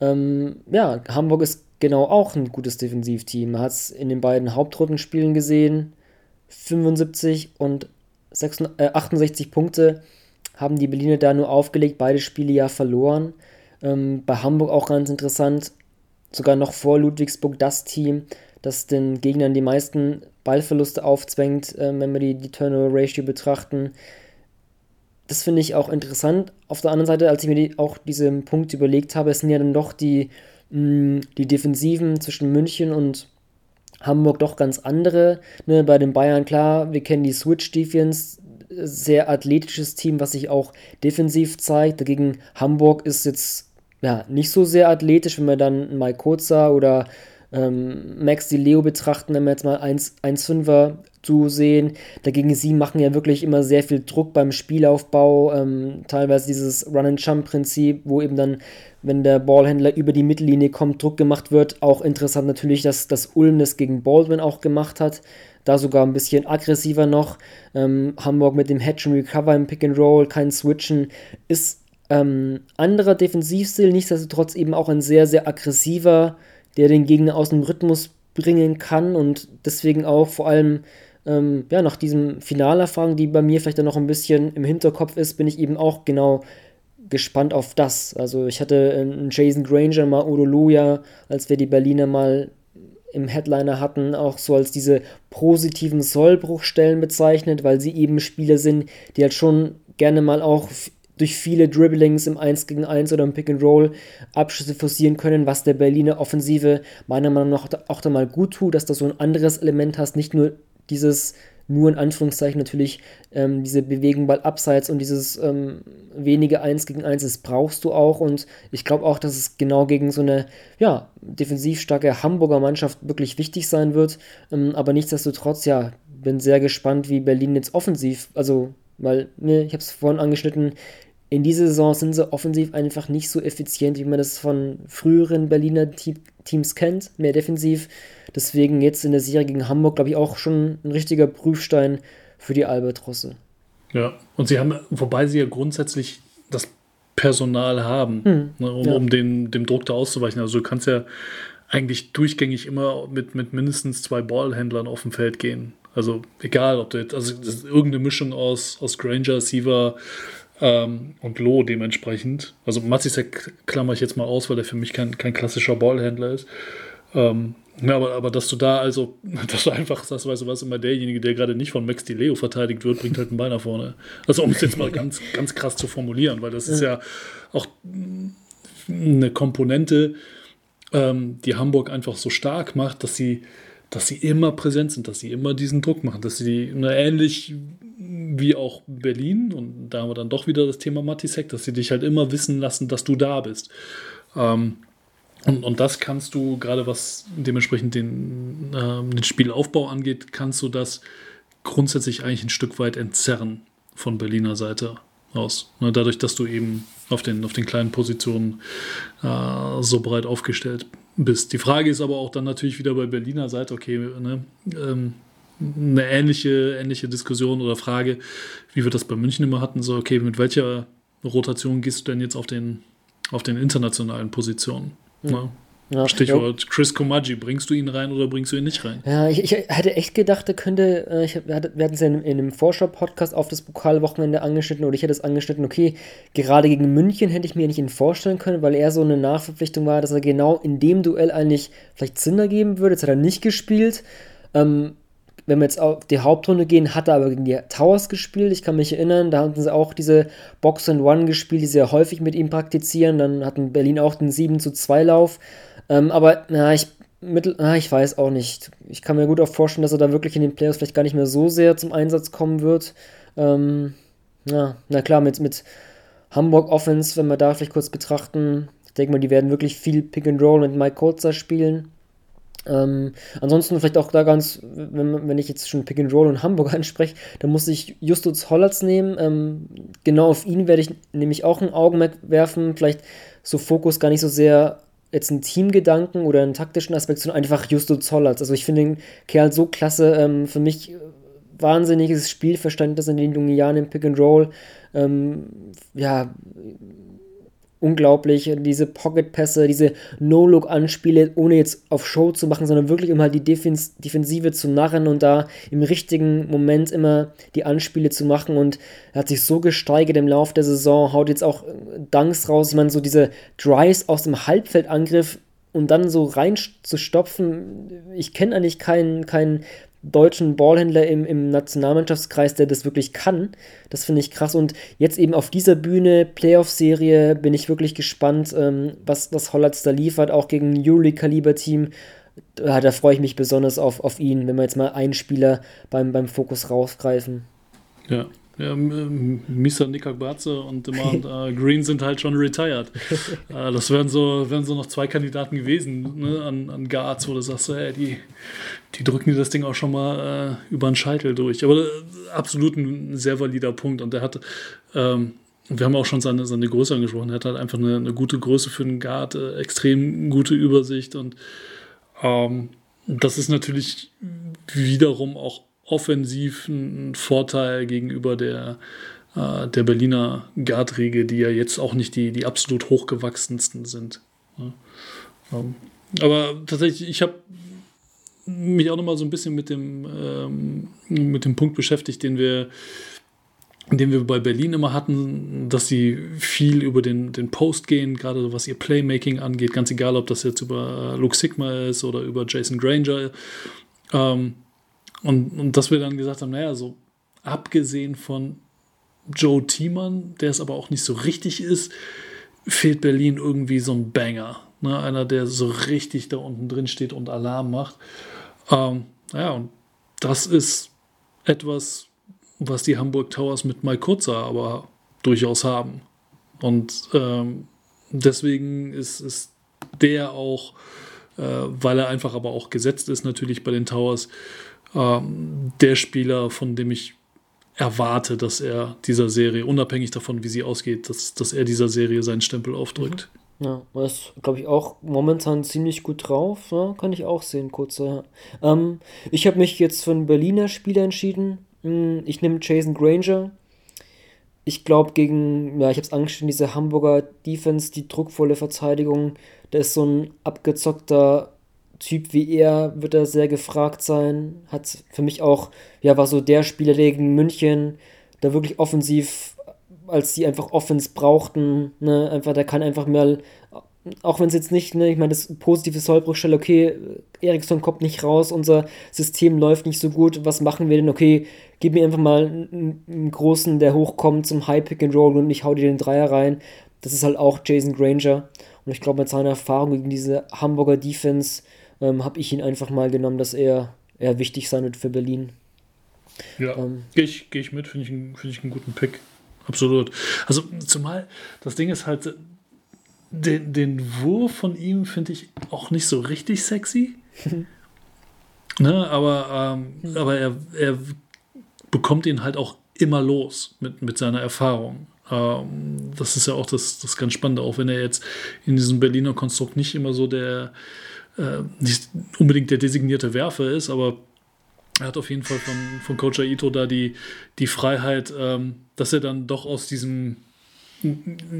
Ähm, ja, Hamburg ist genau auch ein gutes Defensivteam. Man hat es in den beiden Hauptrundenspielen gesehen. 75 und 66, äh, 68 Punkte haben die Berliner da nur aufgelegt, beide Spiele ja verloren. Ähm, bei Hamburg auch ganz interessant, sogar noch vor Ludwigsburg das Team, das den Gegnern die meisten Ballverluste aufzwängt, äh, wenn wir die, die Turnover-Ratio betrachten. Das finde ich auch interessant. Auf der anderen Seite, als ich mir die, auch diesen Punkt überlegt habe, es sind ja dann doch die mh, die Defensiven zwischen München und Hamburg doch ganz andere. Ne, bei den Bayern klar, wir kennen die Switch Defense, sehr athletisches Team, was sich auch defensiv zeigt. Dagegen Hamburg ist jetzt ja nicht so sehr athletisch, wenn wir dann Mike Kurzer oder ähm, Max Di Leo betrachten, wenn wir jetzt mal 1-5er zu sehen. Dagegen sie machen ja wirklich immer sehr viel Druck beim Spielaufbau, ähm, teilweise dieses Run-and-Jump-Prinzip, wo eben dann wenn der Ballhändler über die Mittellinie kommt, Druck gemacht wird. Auch interessant natürlich, dass, dass Ulm das gegen Baldwin auch gemacht hat. Da sogar ein bisschen aggressiver noch. Ähm, Hamburg mit dem Hedge and Recover im Pick and Roll, kein Switchen. Ist ähm, anderer Defensivstil, nichtsdestotrotz eben auch ein sehr, sehr aggressiver, der den Gegner aus dem Rhythmus bringen kann und deswegen auch vor allem ähm, ja, nach diesem Finalerfahrung, die bei mir vielleicht dann noch ein bisschen im Hinterkopf ist, bin ich eben auch genau gespannt auf das. Also ich hatte einen Jason Granger mal Odoluja, als wir die Berliner mal im Headliner hatten, auch so als diese positiven Sollbruchstellen bezeichnet, weil sie eben Spieler sind, die halt schon gerne mal auch durch viele Dribblings im 1 gegen 1 oder im Pick and Roll Abschlüsse forcieren können, was der Berliner Offensive meiner Meinung nach auch da mal gut tut, dass du so ein anderes Element hast, nicht nur dieses nur in Anführungszeichen natürlich ähm, diese Bewegung Ball abseits und dieses ähm, wenige 1 gegen 1, das brauchst du auch und ich glaube auch, dass es genau gegen so eine ja, defensiv starke Hamburger Mannschaft wirklich wichtig sein wird, ähm, aber nichtsdestotrotz, ja, bin sehr gespannt, wie Berlin jetzt offensiv, also, weil, ne, ich habe es vorhin angeschnitten, in dieser Saison sind sie offensiv einfach nicht so effizient, wie man das von früheren Berliner Teams kennt, mehr defensiv. Deswegen jetzt in der Serie gegen Hamburg, glaube ich, auch schon ein richtiger Prüfstein für die Albatrosse. Ja, und sie haben, wobei sie ja grundsätzlich das Personal haben, hm, ne, um, ja. um den, dem Druck da auszuweichen. Also du kannst ja eigentlich durchgängig immer mit, mit mindestens zwei Ballhändlern auf dem Feld gehen. Also egal, ob du jetzt, also irgendeine Mischung aus, aus Granger, Siever, ähm, und Loh dementsprechend. Also Matzisek klammer ich jetzt mal aus, weil er für mich kein, kein klassischer Ballhändler ist. Ähm, ja, aber, aber dass du da also, dass du einfach sagst, weißt du was, immer derjenige, der gerade nicht von Max Di Leo verteidigt wird, bringt halt einen Ball nach vorne. Also um es jetzt mal ganz, ganz krass zu formulieren, weil das ist ja auch eine Komponente, ähm, die Hamburg einfach so stark macht, dass sie, dass sie immer präsent sind, dass sie immer diesen Druck machen, dass sie eine ähnlich wie auch Berlin, und da haben wir dann doch wieder das Thema Matisek, dass sie dich halt immer wissen lassen, dass du da bist. Ähm, und, und das kannst du, gerade was dementsprechend den, äh, den Spielaufbau angeht, kannst du das grundsätzlich eigentlich ein Stück weit entzerren von Berliner Seite aus. Ne, dadurch, dass du eben auf den, auf den kleinen Positionen äh, so breit aufgestellt bist. Die Frage ist aber auch dann natürlich wieder bei Berliner Seite, okay, ne, ähm, eine ähnliche, ähnliche Diskussion oder Frage, wie wir das bei München immer hatten, so, okay, mit welcher Rotation gehst du denn jetzt auf den, auf den internationalen Positionen? Mhm. Ja, Stichwort ja. Chris Komaji, bringst du ihn rein oder bringst du ihn nicht rein? Ja, ich, ich hätte echt gedacht, er könnte, äh, ich, wir hatten es ja in, in einem Vorschau-Podcast auf das Pokalwochenende angeschnitten oder ich hätte es angeschnitten, okay, gerade gegen München hätte ich mir nicht ihn vorstellen können, weil er so eine Nachverpflichtung war, dass er genau in dem Duell eigentlich vielleicht Sinn ergeben würde. Jetzt hat er nicht gespielt. Ähm, wenn wir jetzt auf die Hauptrunde gehen, hat er aber gegen die Towers gespielt. Ich kann mich erinnern, da hatten sie auch diese Box and One gespielt, die sehr häufig mit ihm praktizieren. Dann hatten Berlin auch den 7 zu 2 Lauf. Ähm, aber na, ich, mittel, na, ich weiß auch nicht. Ich kann mir gut auch vorstellen, dass er da wirklich in den Playoffs vielleicht gar nicht mehr so sehr zum Einsatz kommen wird. Ähm, ja, na klar, mit, mit Hamburg Offense, wenn wir da vielleicht kurz betrachten, ich denke mal, die werden wirklich viel Pick and Roll mit Mike Kurzer spielen. Ähm, ansonsten vielleicht auch da ganz, wenn, wenn ich jetzt schon Pick and Roll und Hamburg anspreche, dann muss ich Justus Hollatz nehmen. Ähm, genau auf ihn werde ich nämlich auch ein Augenmerk werfen. Vielleicht so Fokus gar nicht so sehr jetzt einen Teamgedanken oder einen taktischen Aspekt, sondern einfach Justus Hollatz. Also ich finde den Kerl so klasse. Ähm, für mich wahnsinniges Spielverständnis in den jungen Jahren im Pick and Roll. Ähm, ja, unglaublich. Diese Pocket-Pässe, diese No-Look-Anspiele, ohne jetzt auf Show zu machen, sondern wirklich, um halt die Defens Defensive zu narren und da im richtigen Moment immer die Anspiele zu machen. Und hat sich so gesteigert im Laufe der Saison, haut jetzt auch Dunks raus. Ich meine, so diese Drives aus dem Halbfeldangriff und dann so rein zu stopfen. Ich kenne eigentlich keinen, keinen deutschen Ballhändler im, im Nationalmannschaftskreis, der das wirklich kann. Das finde ich krass. Und jetzt eben auf dieser Bühne, Playoff-Serie, bin ich wirklich gespannt, ähm, was, was Hollatz da liefert, auch gegen ein Euroleague-Kaliber-Team. Da, da freue ich mich besonders auf, auf ihn, wenn wir jetzt mal einen Spieler beim, beim Fokus rausgreifen. Ja, ja, Misa Nikakbatze und Demand äh, Green sind halt schon retired. äh, das wären so, wären so noch zwei Kandidaten gewesen ne, an, an Guards, wo du sagst, ey, die, die drücken dir das Ding auch schon mal äh, über den Scheitel durch. Aber äh, absolut ein sehr valider Punkt. Und der hat, ähm, wir haben auch schon seine, seine Größe angesprochen, er hat halt einfach eine, eine gute Größe für einen Guard, äh, extrem gute Übersicht und ähm, das ist natürlich wiederum auch offensiv ein Vorteil gegenüber der, äh, der Berliner Guard-Riege, die ja jetzt auch nicht die, die absolut hochgewachsensten sind. Ja. Ähm, aber tatsächlich, ich habe mich auch noch mal so ein bisschen mit dem, ähm, mit dem Punkt beschäftigt, den wir, den wir bei Berlin immer hatten, dass sie viel über den, den Post gehen, gerade was ihr Playmaking angeht, ganz egal, ob das jetzt über Luke Sigma ist oder über Jason Granger. Ähm, und, und dass wir dann gesagt haben, naja, so abgesehen von Joe Thiemann, der es aber auch nicht so richtig ist, fehlt Berlin irgendwie so ein Banger. Ne? Einer, der so richtig da unten drin steht und Alarm macht. Ähm, ja, und das ist etwas, was die Hamburg Towers mit Mike Kurzer aber durchaus haben. Und ähm, deswegen ist, ist der auch, äh, weil er einfach aber auch gesetzt ist, natürlich bei den Towers, ähm, der Spieler, von dem ich erwarte, dass er dieser Serie, unabhängig davon, wie sie ausgeht, dass, dass er dieser Serie seinen Stempel aufdrückt. Ja, er ist, glaube ich, auch momentan ziemlich gut drauf. Ja, kann ich auch sehen, kurz. Ja. Ähm, ich habe mich jetzt für einen Berliner Spieler entschieden. Hm, ich nehme Jason Granger. Ich glaube, gegen, ja, ich habe es angestellt, diese Hamburger Defense, die druckvolle Verteidigung, der ist so ein abgezockter Typ wie er wird er sehr gefragt sein. Hat für mich auch, ja, war so der Spieler, gegen München da wirklich offensiv, als sie einfach Offense brauchten, ne, einfach, der kann einfach mal, auch wenn es jetzt nicht, ne, ich meine, das positive Sollbruchstelle, okay, Eriksson kommt nicht raus, unser System läuft nicht so gut, was machen wir denn? Okay, gib mir einfach mal einen, einen großen, der hochkommt zum High Pick and Roll und ich hau dir den Dreier rein. Das ist halt auch Jason Granger. Und ich glaube, mit seiner Erfahrung gegen diese Hamburger Defense, ähm, habe ich ihn einfach mal genommen, dass er, er wichtig sein wird für Berlin. Ja, ähm, gehe ich, geh ich mit, finde ich, find ich einen guten Pick. Absolut. Also zumal das Ding ist halt, den, den Wurf von ihm finde ich auch nicht so richtig sexy. ne, aber ähm, aber er, er bekommt ihn halt auch immer los mit, mit seiner Erfahrung. Ähm, das ist ja auch das, das ganz Spannende, auch wenn er jetzt in diesem Berliner Konstrukt nicht immer so der, äh, nicht unbedingt der designierte Werfer ist, aber er hat auf jeden Fall von, von Coach Aito da die, die Freiheit, ähm, dass er dann doch aus diesem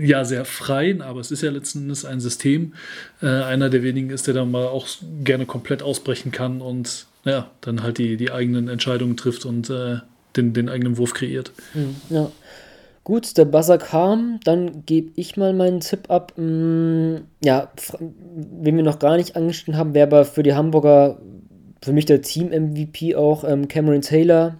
ja sehr freien, aber es ist ja letzten Endes ein System, äh, einer der wenigen ist, der dann mal auch gerne komplett ausbrechen kann und ja, dann halt die, die eigenen Entscheidungen trifft und äh, den, den eigenen Wurf kreiert. Hm, ja. Gut, der Buzzer kam, dann gebe ich mal meinen Tipp ab. Hm, ja, wen wir noch gar nicht angeschnitten haben, wer aber für die Hamburger für mich der Team-MVP auch, ähm, Cameron Taylor.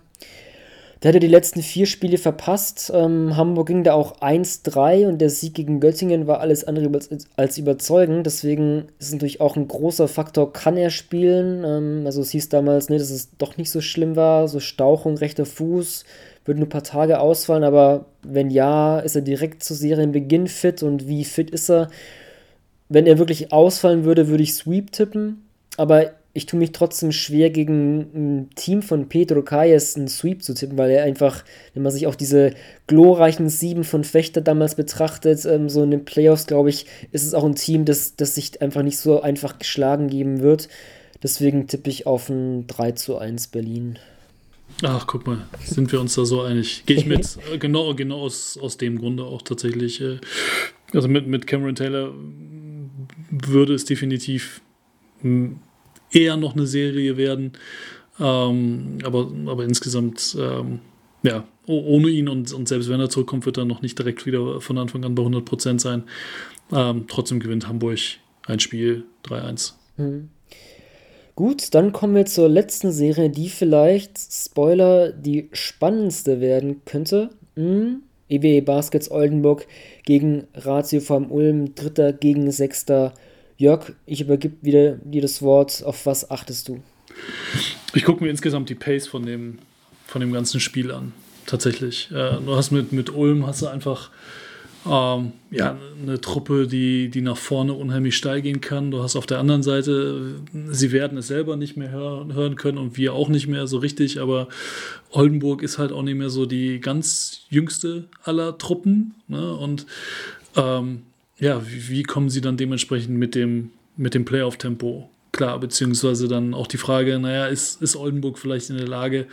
Der hatte die letzten vier Spiele verpasst. Ähm, Hamburg ging da auch 1-3 und der Sieg gegen Göttingen war alles andere als überzeugend. Deswegen ist es natürlich auch ein großer Faktor, kann er spielen. Ähm, also es hieß damals, ne, dass es doch nicht so schlimm war. So Stauchung, rechter Fuß, wird nur ein paar Tage ausfallen. Aber wenn ja, ist er direkt zu Serienbeginn fit und wie fit ist er? Wenn er wirklich ausfallen würde, würde ich Sweep tippen. Aber ich tue mich trotzdem schwer, gegen ein Team von Pedro Calles einen Sweep zu tippen, weil er einfach, wenn man sich auch diese glorreichen Sieben von Fechter damals betrachtet, ähm, so in den Playoffs, glaube ich, ist es auch ein Team, das, das sich einfach nicht so einfach geschlagen geben wird. Deswegen tippe ich auf ein 3 zu 1 Berlin. Ach, guck mal, sind wir uns da so einig. Gehe ich mit, genau, genau aus, aus dem Grunde auch tatsächlich. Äh, also mit, mit Cameron Taylor würde es definitiv eher noch eine Serie werden. Ähm, aber, aber insgesamt, ähm, ja, ohne ihn und, und selbst wenn er zurückkommt, wird er noch nicht direkt wieder von Anfang an bei 100% sein. Ähm, trotzdem gewinnt Hamburg ein Spiel 3-1. Mhm. Gut, dann kommen wir zur letzten Serie, die vielleicht, Spoiler, die spannendste werden könnte. Mhm. EWE Baskets Oldenburg gegen Ratio vom Ulm, Dritter gegen Sechster Jörg, ich übergebe wieder dir das Wort. Auf was achtest du? Ich gucke mir insgesamt die Pace von dem, von dem ganzen Spiel an. Tatsächlich. Äh, du hast mit, mit Ulm hast du einfach ähm, ja, eine Truppe, die, die nach vorne unheimlich steil gehen kann. Du hast auf der anderen Seite, sie werden es selber nicht mehr hören, hören können und wir auch nicht mehr so richtig, aber Oldenburg ist halt auch nicht mehr so die ganz jüngste aller Truppen. Ne? Und ähm, ja, wie, wie, kommen sie dann dementsprechend mit dem, mit dem Playoff-Tempo klar? Beziehungsweise dann auch die Frage, naja, ist, ist Oldenburg vielleicht in der Lage,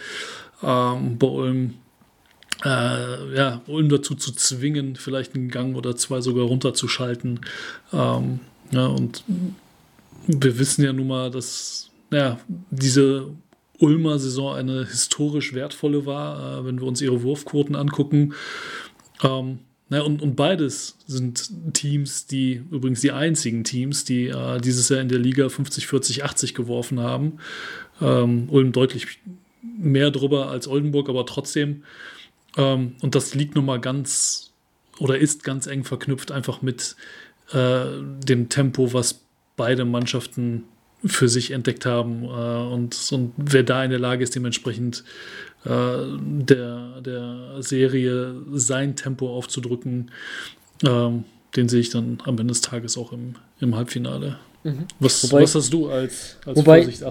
ähm, bei Ulm, äh, ja, Ulm dazu zu zwingen, vielleicht einen Gang oder zwei sogar runterzuschalten? Ähm, ja, und wir wissen ja nun mal, dass ja, diese Ulmer Saison eine historisch wertvolle war, äh, wenn wir uns ihre Wurfquoten angucken. Ähm, Ne, und, und beides sind Teams, die übrigens die einzigen Teams, die äh, dieses Jahr in der Liga 50, 40, 80 geworfen haben. Ähm, Ulm deutlich mehr drüber als Oldenburg, aber trotzdem. Ähm, und das liegt nun mal ganz oder ist ganz eng verknüpft einfach mit äh, dem Tempo, was beide Mannschaften für sich entdeckt haben. Äh, und, und wer da in der Lage ist, dementsprechend äh, der, der Serie sein Tempo aufzudrücken, ähm, den sehe ich dann am Ende des Tages auch im, im Halbfinale. Mhm. Was, wobei, was hast du als, als wobei, Vorsicht,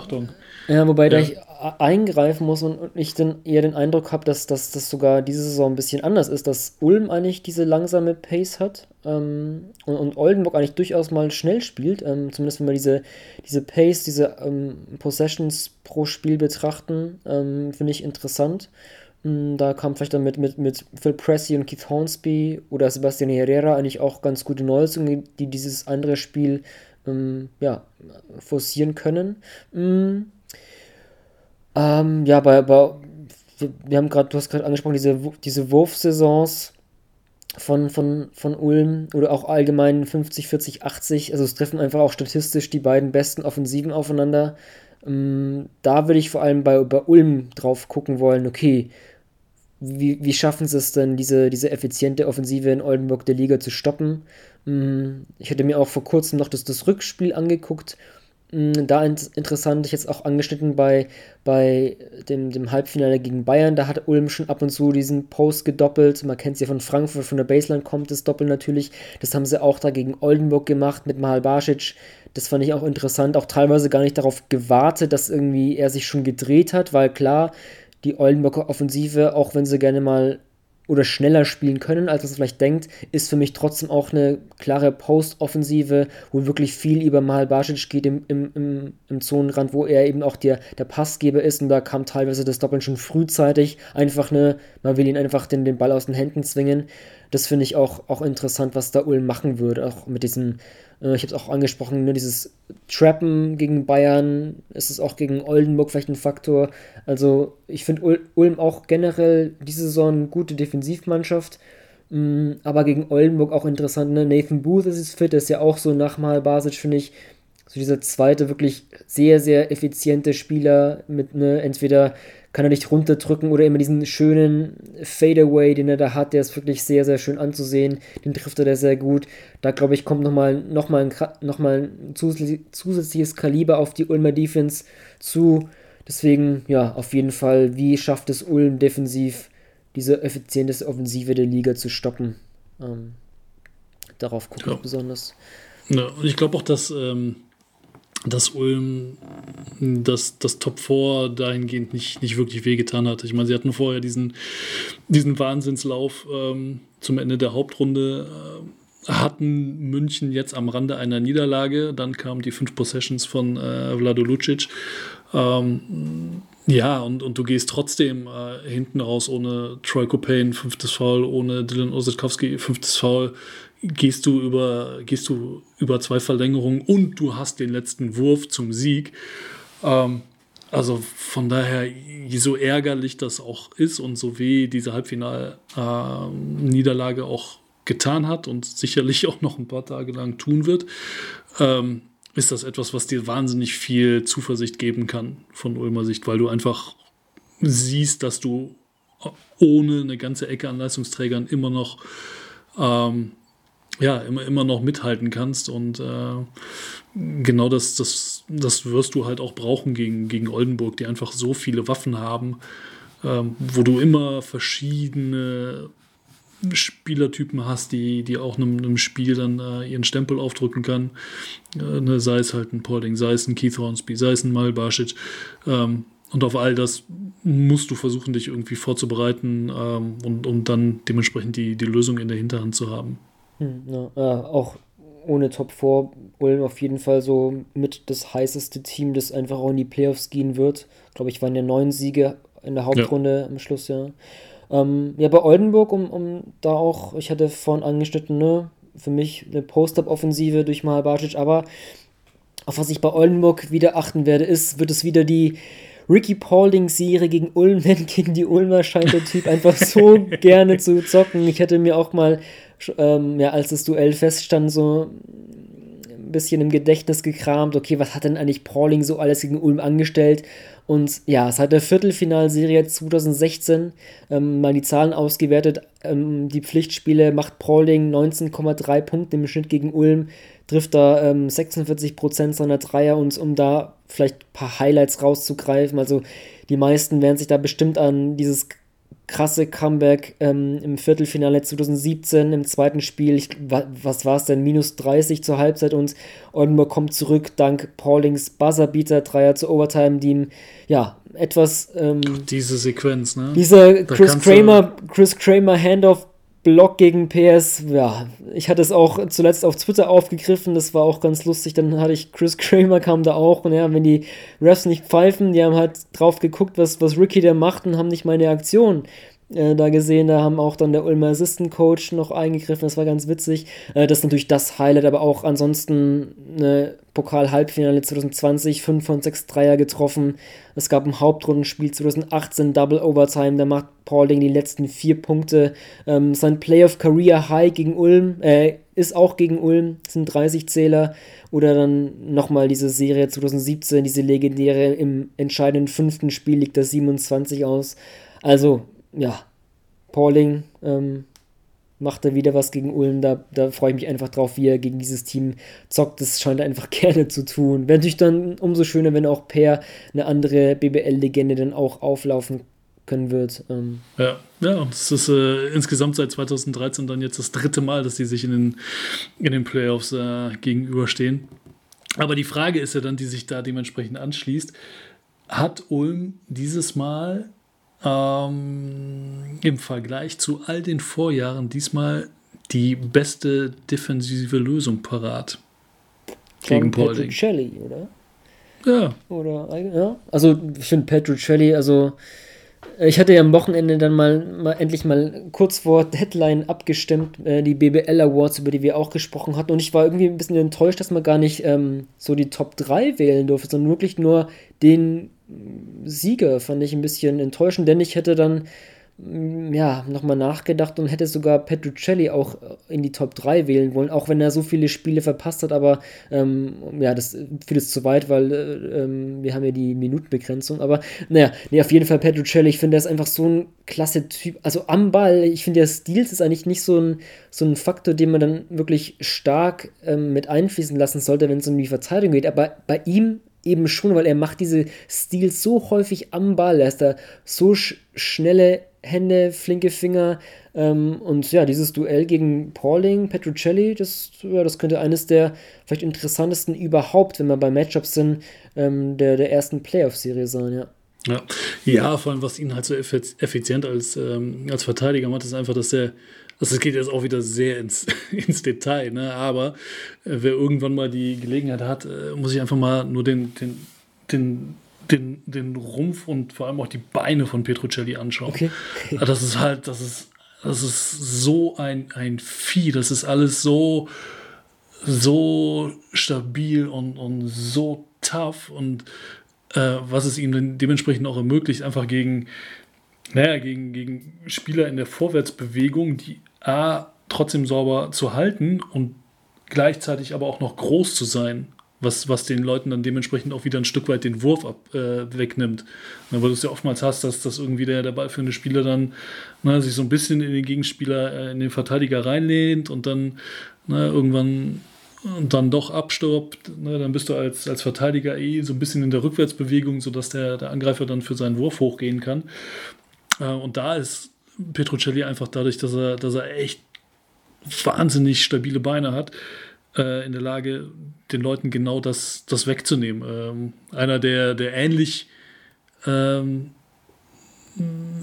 Ja, wobei ja. da ich eingreifen muss und, und ich dann eher den Eindruck habe, dass, dass das sogar diese Saison ein bisschen anders ist, dass Ulm eigentlich diese langsame Pace hat ähm, und, und, Oldenburg eigentlich durchaus mal schnell spielt, ähm, zumindest wenn wir diese, diese Pace, diese ähm, Possessions pro Spiel betrachten, ähm, finde ich interessant. Mm, da kam vielleicht dann mit, mit, mit Phil Pressey und Keith Hornsby oder Sebastian Herrera eigentlich auch ganz gute Neuerungen, die dieses andere Spiel ähm, ja, forcieren können. Mhm. Ähm, ja, bei, bei wir haben gerade, du hast gerade angesprochen, diese, diese Wurfsaisons von, von, von Ulm oder auch allgemein 50, 40, 80. Also es treffen einfach auch statistisch die beiden besten Offensiven aufeinander. Ähm, da würde ich vor allem bei, bei Ulm drauf gucken wollen, okay, wie, wie schaffen sie es denn, diese, diese effiziente Offensive in Oldenburg der Liga zu stoppen? Ich hatte mir auch vor kurzem noch das, das Rückspiel angeguckt. Mm, da interessant, ich jetzt auch angeschnitten bei, bei dem, dem Halbfinale gegen Bayern. Da hat Ulm schon ab und zu diesen Post gedoppelt. Man kennt es ja von Frankfurt, von der Baseline kommt das Doppel natürlich. Das haben sie auch da gegen Oldenburg gemacht mit Mahal Basic. Das fand ich auch interessant. Auch teilweise gar nicht darauf gewartet, dass irgendwie er sich schon gedreht hat, weil klar, die Oldenburger Offensive, auch wenn sie gerne mal oder schneller spielen können, als es vielleicht denkt, ist für mich trotzdem auch eine klare Post-Offensive, wo wirklich viel über Mahal Basic geht im, im, im, im Zonenrand, wo er eben auch der, der Passgeber ist und da kam teilweise das Doppeln schon frühzeitig. Einfach eine, man will ihn einfach den, den Ball aus den Händen zwingen. Das finde ich auch, auch interessant, was da Ulm machen würde, auch mit diesen äh, ich habe es auch angesprochen, ne, dieses Trappen gegen Bayern, ist es auch gegen Oldenburg vielleicht ein Faktor. Also ich finde Ul Ulm auch generell diese Saison eine gute Defensivmannschaft. Mm, aber gegen Oldenburg auch interessant. Ne? Nathan Booth ist jetzt fit, ist ja auch so nach Mal Basic, finde ich, so dieser zweite wirklich sehr, sehr effiziente Spieler mit, ne, entweder kann er dich runterdrücken oder immer diesen schönen Fadeaway, den er da hat, der ist wirklich sehr, sehr schön anzusehen. Den trifft er da sehr gut. Da glaube ich, kommt nochmal noch mal ein, noch mal ein zusätzliches Kaliber auf die Ulmer Defense zu. Deswegen, ja, auf jeden Fall, wie schafft es Ulm defensiv, diese effizienteste Offensive der Liga zu stoppen? Ähm, darauf gucke ja. ich besonders. Ja, und ich glaube auch, dass. Ähm dass Ulm das, das Top 4 dahingehend nicht, nicht wirklich wehgetan hat. Ich meine, sie hatten vorher diesen, diesen Wahnsinnslauf ähm, zum Ende der Hauptrunde. Äh, hatten München jetzt am Rande einer Niederlage. Dann kamen die fünf Possessions von äh, Vlado Lucic. Ähm, ja, und, und du gehst trotzdem äh, hinten raus ohne Troy Copain, fünftes Foul, ohne Dylan Osetkowski, fünftes Foul gehst du über, gehst du über zwei Verlängerungen und du hast den letzten Wurf zum Sieg. Ähm, also von daher, so ärgerlich das auch ist und so weh diese Halbfinal-Niederlage ähm, auch getan hat und sicherlich auch noch ein paar Tage lang tun wird, ähm, ist das etwas, was dir wahnsinnig viel Zuversicht geben kann von Ulmer Sicht, weil du einfach siehst, dass du ohne eine ganze Ecke an Leistungsträgern immer noch ähm, ja, immer, immer noch mithalten kannst. Und äh, genau das, das, das wirst du halt auch brauchen gegen, gegen Oldenburg, die einfach so viele Waffen haben, ähm, wo du immer verschiedene Spielertypen hast, die, die auch einem, einem Spiel dann äh, ihren Stempel aufdrücken kann. Äh, ne, sei es halt ein Paulding, sei es ein Keith Hornsby, sei es ein Malbasic. Ähm, und auf all das musst du versuchen, dich irgendwie vorzubereiten ähm, und, und dann dementsprechend die, die Lösung in der Hinterhand zu haben. Hm, ja, äh, auch ohne Top 4 Ulm auf jeden Fall so mit das heißeste Team, das einfach auch in die Playoffs gehen wird. Glaube ich, waren ja neun Siege in der Hauptrunde ja. am Schluss, ja. Ähm, ja, bei Oldenburg, um, um da auch, ich hatte vorhin angeschnitten, ne, für mich eine Post-Up-Offensive durch Mahalbacic, aber auf was ich bei Oldenburg wieder achten werde, ist, wird es wieder die Ricky Paulding-Serie gegen Ulm, denn gegen die Ulmer scheint der Typ einfach so gerne zu zocken. Ich hätte mir auch mal ähm, ja, als das Duell feststand, so ein bisschen im Gedächtnis gekramt, okay, was hat denn eigentlich Pauling so alles gegen Ulm angestellt? Und ja, seit der Viertelfinalserie 2016 ähm, mal die Zahlen ausgewertet. Ähm, die Pflichtspiele macht Pauling 19,3 Punkte im Schnitt gegen Ulm, trifft da ähm, 46% seiner Dreier und um da vielleicht ein paar Highlights rauszugreifen. Also die meisten werden sich da bestimmt an dieses krasse Comeback ähm, im Viertelfinale 2017 im zweiten Spiel. Ich, was war es denn? Minus 30 zur Halbzeit und Oldenburg kommt zurück dank Paulings Buzzerbeater Dreier zur Overtime, die ihm ja etwas ähm, diese Sequenz, ne? Dieser Chris Kramer, Chris Kramer Handoff Block gegen PS, ja, ich hatte es auch zuletzt auf Twitter aufgegriffen, das war auch ganz lustig, dann hatte ich Chris Kramer kam da auch und ja, wenn die Refs nicht pfeifen, die haben halt drauf geguckt, was, was Ricky da macht und haben nicht meine Aktion äh, da gesehen, da haben auch dann der Ulmer Assistant Coach noch eingegriffen, das war ganz witzig. Äh, das ist natürlich das Highlight, aber auch ansonsten eine Pokal-Halbfinale 2020, 5 von 6 Dreier getroffen. Es gab ein Hauptrundenspiel 2018, Double Overtime, da macht Paulding die letzten vier Punkte. Ähm, sein Playoff Career High gegen Ulm, äh, ist auch gegen Ulm, sind 30 Zähler. Oder dann nochmal diese Serie 2017, diese legendäre im entscheidenden fünften Spiel liegt das 27 aus. Also, ja, Pauling ähm, macht er wieder was gegen Ulm. Da, da freue ich mich einfach drauf, wie er gegen dieses Team zockt. Das scheint er einfach gerne zu tun. Wäre natürlich dann umso schöner, wenn auch Per eine andere BBL-Legende dann auch auflaufen können wird. Ähm. Ja, ja, es ist äh, insgesamt seit 2013 dann jetzt das dritte Mal, dass die sich in den, in den Playoffs äh, gegenüberstehen. Aber die Frage ist ja dann, die sich da dementsprechend anschließt, hat Ulm dieses Mal ähm, im Vergleich zu all den Vorjahren diesmal die beste defensive Lösung parat. Gegen Petrocelli, oder? Ja. Oder, ja. Also, ich finde Petrocelli, also, ich hatte ja am Wochenende dann mal, mal endlich mal kurz vor Deadline abgestimmt, äh, die BBL Awards, über die wir auch gesprochen hatten. Und ich war irgendwie ein bisschen enttäuscht, dass man gar nicht ähm, so die Top 3 wählen durfte, sondern wirklich nur den Sieger fand ich ein bisschen enttäuschend, denn ich hätte dann ja, nochmal nachgedacht und hätte sogar Petrucelli auch in die Top 3 wählen wollen, auch wenn er so viele Spiele verpasst hat, aber ähm, ja, das führt es zu weit, weil äh, ähm, wir haben ja die Minutenbegrenzung, aber naja, nee, auf jeden Fall Petrucelli, ich finde, er ist einfach so ein klasse Typ, also am Ball, ich finde, der Stil ist eigentlich nicht so ein, so ein Faktor, den man dann wirklich stark ähm, mit einfließen lassen sollte, wenn es um die Verteidigung geht, aber bei ihm eben schon, weil er macht diese Stils so häufig am Ball. Er ist da so sch schnelle Hände, flinke Finger. Ähm, und ja, dieses Duell gegen Pauling, Petrucelli, das, ja, das könnte eines der vielleicht interessantesten überhaupt, wenn wir bei Matchups sind, ähm, der, der ersten Playoff-Serie sein, ja. Ja. ja, vor allem was ihn halt so effizient als, ähm, als Verteidiger macht, ist einfach, dass er also es geht jetzt auch wieder sehr ins, ins Detail, ne? aber äh, wer irgendwann mal die Gelegenheit hat, äh, muss ich einfach mal nur den, den, den, den, den Rumpf und vor allem auch die Beine von Petrucelli anschauen. Okay. okay. Das ist halt, das ist, das ist so ein, ein Vieh, das ist alles so, so stabil und, und so tough und äh, was es ihm dann dementsprechend auch ermöglicht, einfach gegen, naja, gegen, gegen Spieler in der Vorwärtsbewegung, die A, trotzdem sauber zu halten und gleichzeitig aber auch noch groß zu sein, was, was den Leuten dann dementsprechend auch wieder ein Stück weit den Wurf ab, äh, wegnimmt. Na, weil du es ja oftmals hast, dass, dass irgendwie der, der ballführende Spieler dann na, sich so ein bisschen in den Gegenspieler, äh, in den Verteidiger reinlehnt und dann na, irgendwann und dann doch abstaubt, ne, dann bist du als, als Verteidiger eh so ein bisschen in der Rückwärtsbewegung, sodass der, der Angreifer dann für seinen Wurf hochgehen kann. Äh, und da ist Petrucelli einfach dadurch, dass er, dass er echt wahnsinnig stabile Beine hat, äh, in der Lage, den Leuten genau das, das wegzunehmen. Ähm, einer, der, der ähnlich ähm,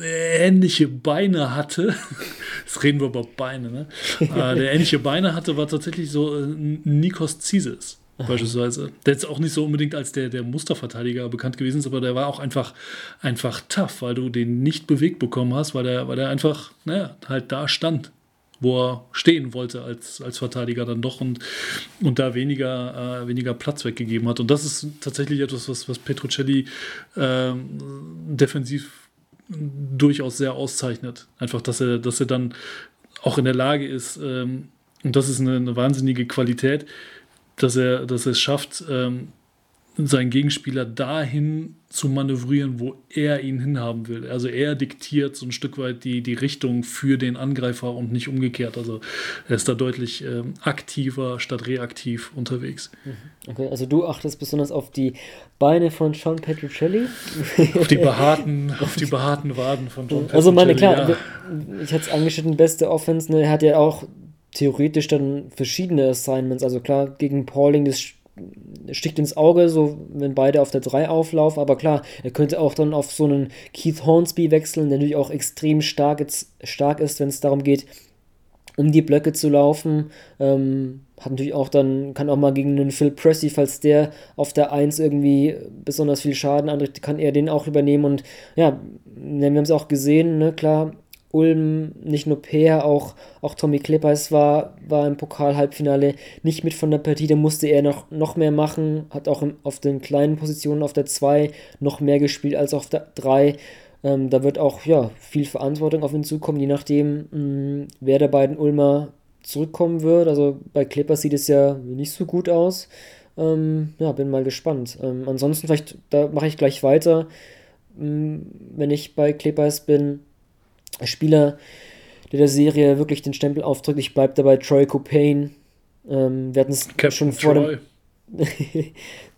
ähnliche Beine hatte, jetzt reden wir über Beine, ne? äh, der ähnliche Beine hatte, war tatsächlich so äh, Nikos Zisis beispielsweise. Der jetzt auch nicht so unbedingt als der, der Musterverteidiger bekannt gewesen ist, aber der war auch einfach, einfach tough, weil du den nicht bewegt bekommen hast, weil der, weil der einfach, naja, halt da stand, wo er stehen wollte als, als Verteidiger dann doch und, und da weniger, äh, weniger Platz weggegeben hat. Und das ist tatsächlich etwas, was, was Petrucelli äh, defensiv durchaus sehr auszeichnet. Einfach, dass er, dass er dann auch in der Lage ist, ähm, und das ist eine, eine wahnsinnige Qualität, dass er, dass er es schafft, ähm, seinen Gegenspieler dahin zu manövrieren, wo er ihn hinhaben will. Also er diktiert so ein Stück weit die, die Richtung für den Angreifer und nicht umgekehrt. Also er ist da deutlich ähm, aktiver statt reaktiv unterwegs. Mhm. Okay, also du achtest besonders auf die Beine von Sean Petrucelli? auf die behaarten, auf die behaarten Waden von Sean Petrucelli. Also meine, klar, ja. ich hatte es angeschnitten, beste Offense, ne, er hat ja auch theoretisch dann verschiedene Assignments. Also klar, gegen Pauling, das sticht ins Auge, so wenn beide auf der 3 auflaufen, aber klar, er könnte auch dann auf so einen Keith Hornsby wechseln, der natürlich auch extrem stark, stark ist, wenn es darum geht, um die Blöcke zu laufen. Ähm, hat natürlich auch dann, kann auch mal gegen einen Phil Pressey, falls der auf der 1 irgendwie besonders viel Schaden anrichtet, kann er den auch übernehmen und ja, wir haben es auch gesehen, ne, klar, Ulm, nicht nur Peer, auch, auch Tommy Klippers war, war im Pokal-Halbfinale nicht mit von der Partie, da musste er noch, noch mehr machen, hat auch im, auf den kleinen Positionen auf der 2 noch mehr gespielt als auf der 3. Ähm, da wird auch ja, viel Verantwortung auf ihn zukommen, je nachdem, mh, mm, wer der beiden Ulmer zurückkommen wird. Also bei Clippers sieht es ja nicht so gut aus. Ähm, ja, bin mal gespannt. Ähm, ansonsten, vielleicht, da mache ich gleich weiter. Ähm, wenn ich bei Clippers bin, Spieler, der der Serie wirklich den Stempel aufdrückt. Ich bleibe dabei Troy Copain. Ähm, wir hatten es schon vor dem.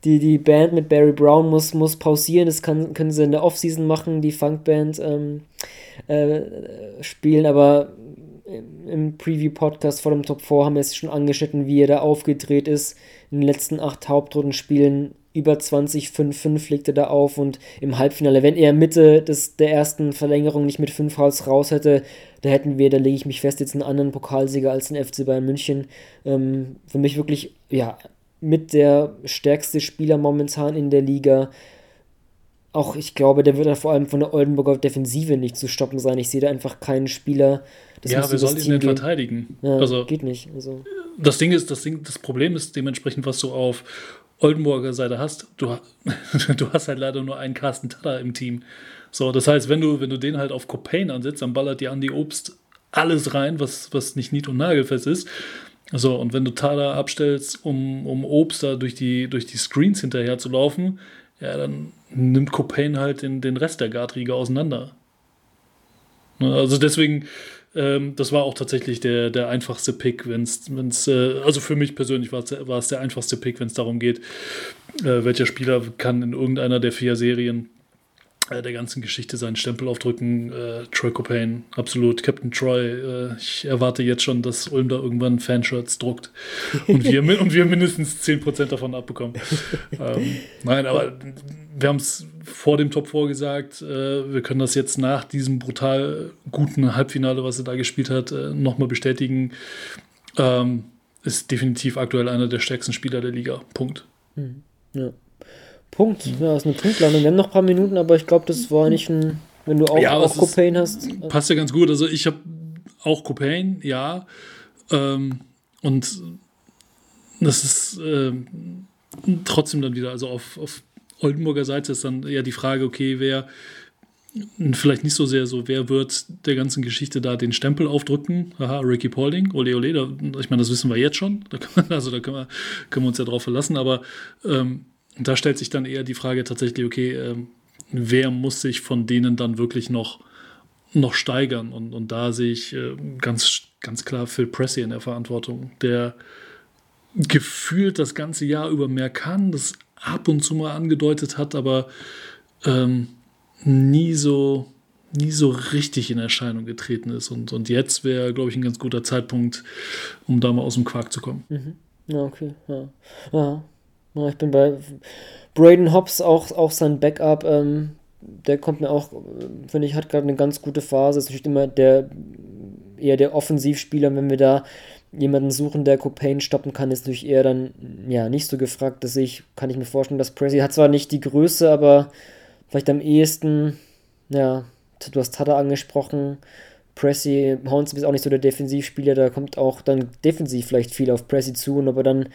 die, die Band mit Barry Brown muss, muss pausieren. Das kann, können sie in der Offseason machen, die Funkband ähm, äh, spielen, aber im Preview-Podcast vor dem Top 4 haben wir es schon angeschnitten, wie er da aufgedreht ist. In den letzten acht Hauptrundenspielen über 20, 5-5 legt er da auf und im Halbfinale, wenn er Mitte des, der ersten Verlängerung nicht mit 5 Fouls raus hätte, da hätten wir, da lege ich mich fest, jetzt einen anderen Pokalsieger als den FC Bayern München. Ähm, für mich wirklich, ja, mit der stärkste Spieler momentan in der Liga. Auch ich glaube, der wird ja vor allem von der Oldenburger Defensive nicht zu stoppen sein. Ich sehe da einfach keinen Spieler. Das ja, wer soll ihn denn verteidigen? Ja, also, geht nicht. Also. Das Ding ist, das, Ding, das Problem ist dementsprechend, was du auf Oldenburger Seite hast, du, du hast halt leider nur einen Carsten Tada im Team. So, das heißt, wenn du, wenn du den halt auf Copain ansetzt, dann ballert dir Andy Obst alles rein, was, was nicht nied- und nagelfest ist. So, und wenn du Tada abstellst, um, um Obst da durch die, durch die Screens hinterher zu laufen, ja, dann nimmt Copain halt den, den Rest der Guardriege auseinander. Ne, also deswegen, ähm, das war auch tatsächlich der, der einfachste Pick, wenn es, äh, also für mich persönlich war es der einfachste Pick, wenn es darum geht, äh, welcher Spieler kann in irgendeiner der vier Serien der ganzen Geschichte seinen Stempel aufdrücken. Äh, Troy Copain, absolut. Captain Troy, äh, ich erwarte jetzt schon, dass Ulm da irgendwann Fanshirts druckt und wir, und wir mindestens 10% davon abbekommen. ähm, nein, aber wir haben es vor dem Top 4 gesagt, äh, wir können das jetzt nach diesem brutal guten Halbfinale, was er da gespielt hat, äh, nochmal bestätigen. Ähm, ist definitiv aktuell einer der stärksten Spieler der Liga. Punkt. Ja. Punkt. Ja, ist eine Punktlandung. Wir haben noch ein paar Minuten, aber ich glaube, das war nicht ein. Wenn du auch, ja, auch Copain hast. Passt ja ganz gut. Also ich habe auch Copain, ja. Ähm, und das ist äh, trotzdem dann wieder, also auf, auf Oldenburger Seite ist dann eher die Frage, okay, wer vielleicht nicht so sehr so, wer wird der ganzen Geschichte da den Stempel aufdrücken? Haha, Ricky Paulding, ole ole, da, ich meine, das wissen wir jetzt schon, da man, also da können wir, können wir uns ja drauf verlassen, aber ähm, da stellt sich dann eher die Frage tatsächlich, okay, ähm, wer muss sich von denen dann wirklich noch, noch steigern? Und, und da sehe ich äh, ganz, ganz klar Phil Pressey in der Verantwortung, der gefühlt das ganze Jahr über mehr kann, das ab und zu mal angedeutet hat, aber ähm, nie so nie so richtig in Erscheinung getreten ist. Und, und jetzt wäre, glaube ich, ein ganz guter Zeitpunkt, um da mal aus dem Quark zu kommen. Mhm. Ja, okay. Ja. ja. Ich bin bei Braden Hobbs auch, auch sein Backup. Ähm, der kommt mir auch, finde ich, hat gerade eine ganz gute Phase. Ist natürlich immer der eher der Offensivspieler, wenn wir da jemanden suchen, der Copain stoppen kann, ist natürlich eher dann ja nicht so gefragt. Dass ich, kann ich mir vorstellen, dass Prezi hat zwar nicht die Größe, aber vielleicht am ehesten, ja, du hast Tada angesprochen. Pressy, Hornsby ist auch nicht so der Defensivspieler, da kommt auch dann defensiv vielleicht viel auf Pressy zu und aber dann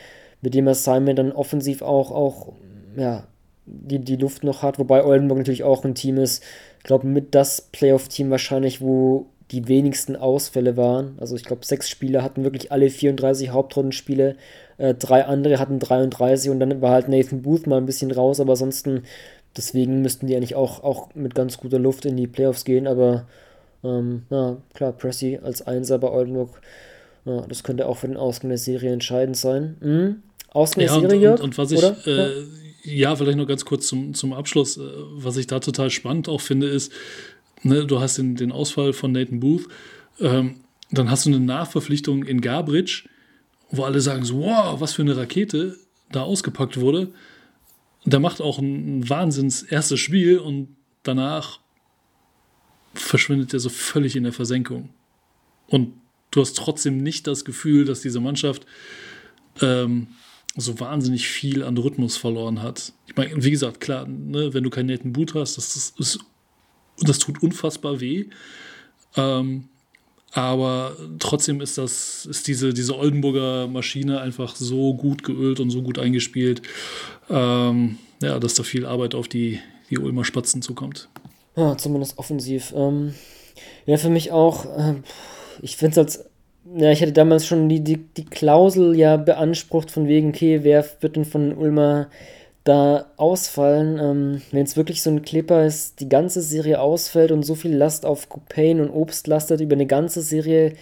mit dem Assignment dann offensiv auch, auch ja, die, die Luft noch hat, wobei Oldenburg natürlich auch ein Team ist, ich glaube, mit das Playoff-Team wahrscheinlich, wo die wenigsten Ausfälle waren. Also ich glaube, sechs Spieler hatten wirklich alle 34 Hauptrundenspiele, äh, drei andere hatten 33 und dann war halt Nathan Booth mal ein bisschen raus, aber ansonsten, deswegen müssten die eigentlich auch, auch mit ganz guter Luft in die Playoffs gehen, aber ähm, ja, klar, Pressy als Einser bei Oldenburg, ja, das könnte auch für den Ausgang der Serie entscheidend sein. Mhm. Ausgang der ja, Serie, und, und, und was ich, äh, ja, vielleicht noch ganz kurz zum, zum Abschluss, äh, was ich da total spannend auch finde, ist, ne, du hast den, den Ausfall von Nathan Booth, ähm, dann hast du eine Nachverpflichtung in Garbridge, wo alle sagen so, wow, was für eine Rakete da ausgepackt wurde. Der macht auch ein, ein Wahnsinns erstes Spiel und danach verschwindet er so völlig in der Versenkung. Und du hast trotzdem nicht das Gefühl, dass diese Mannschaft ähm, so wahnsinnig viel an Rhythmus verloren hat. Ich meine, wie gesagt, klar, ne, wenn du keinen Nathan Boot hast, das, das ist das tut unfassbar weh. Ähm, aber trotzdem ist das, ist diese, diese Oldenburger Maschine einfach so gut geölt und so gut eingespielt, ähm, ja, dass da viel Arbeit auf die, die Ulmer Spatzen zukommt. Ja, zumindest offensiv. Ähm, ja, für mich auch, äh, ich finde es als, ja, ich hatte damals schon die, die, die Klausel ja beansprucht, von wegen, okay, wer wird denn von Ulmer da ausfallen. Ähm, Wenn es wirklich so ein Clipper ist, die ganze Serie ausfällt und so viel Last auf Copain und Obst lastet über eine ganze Serie,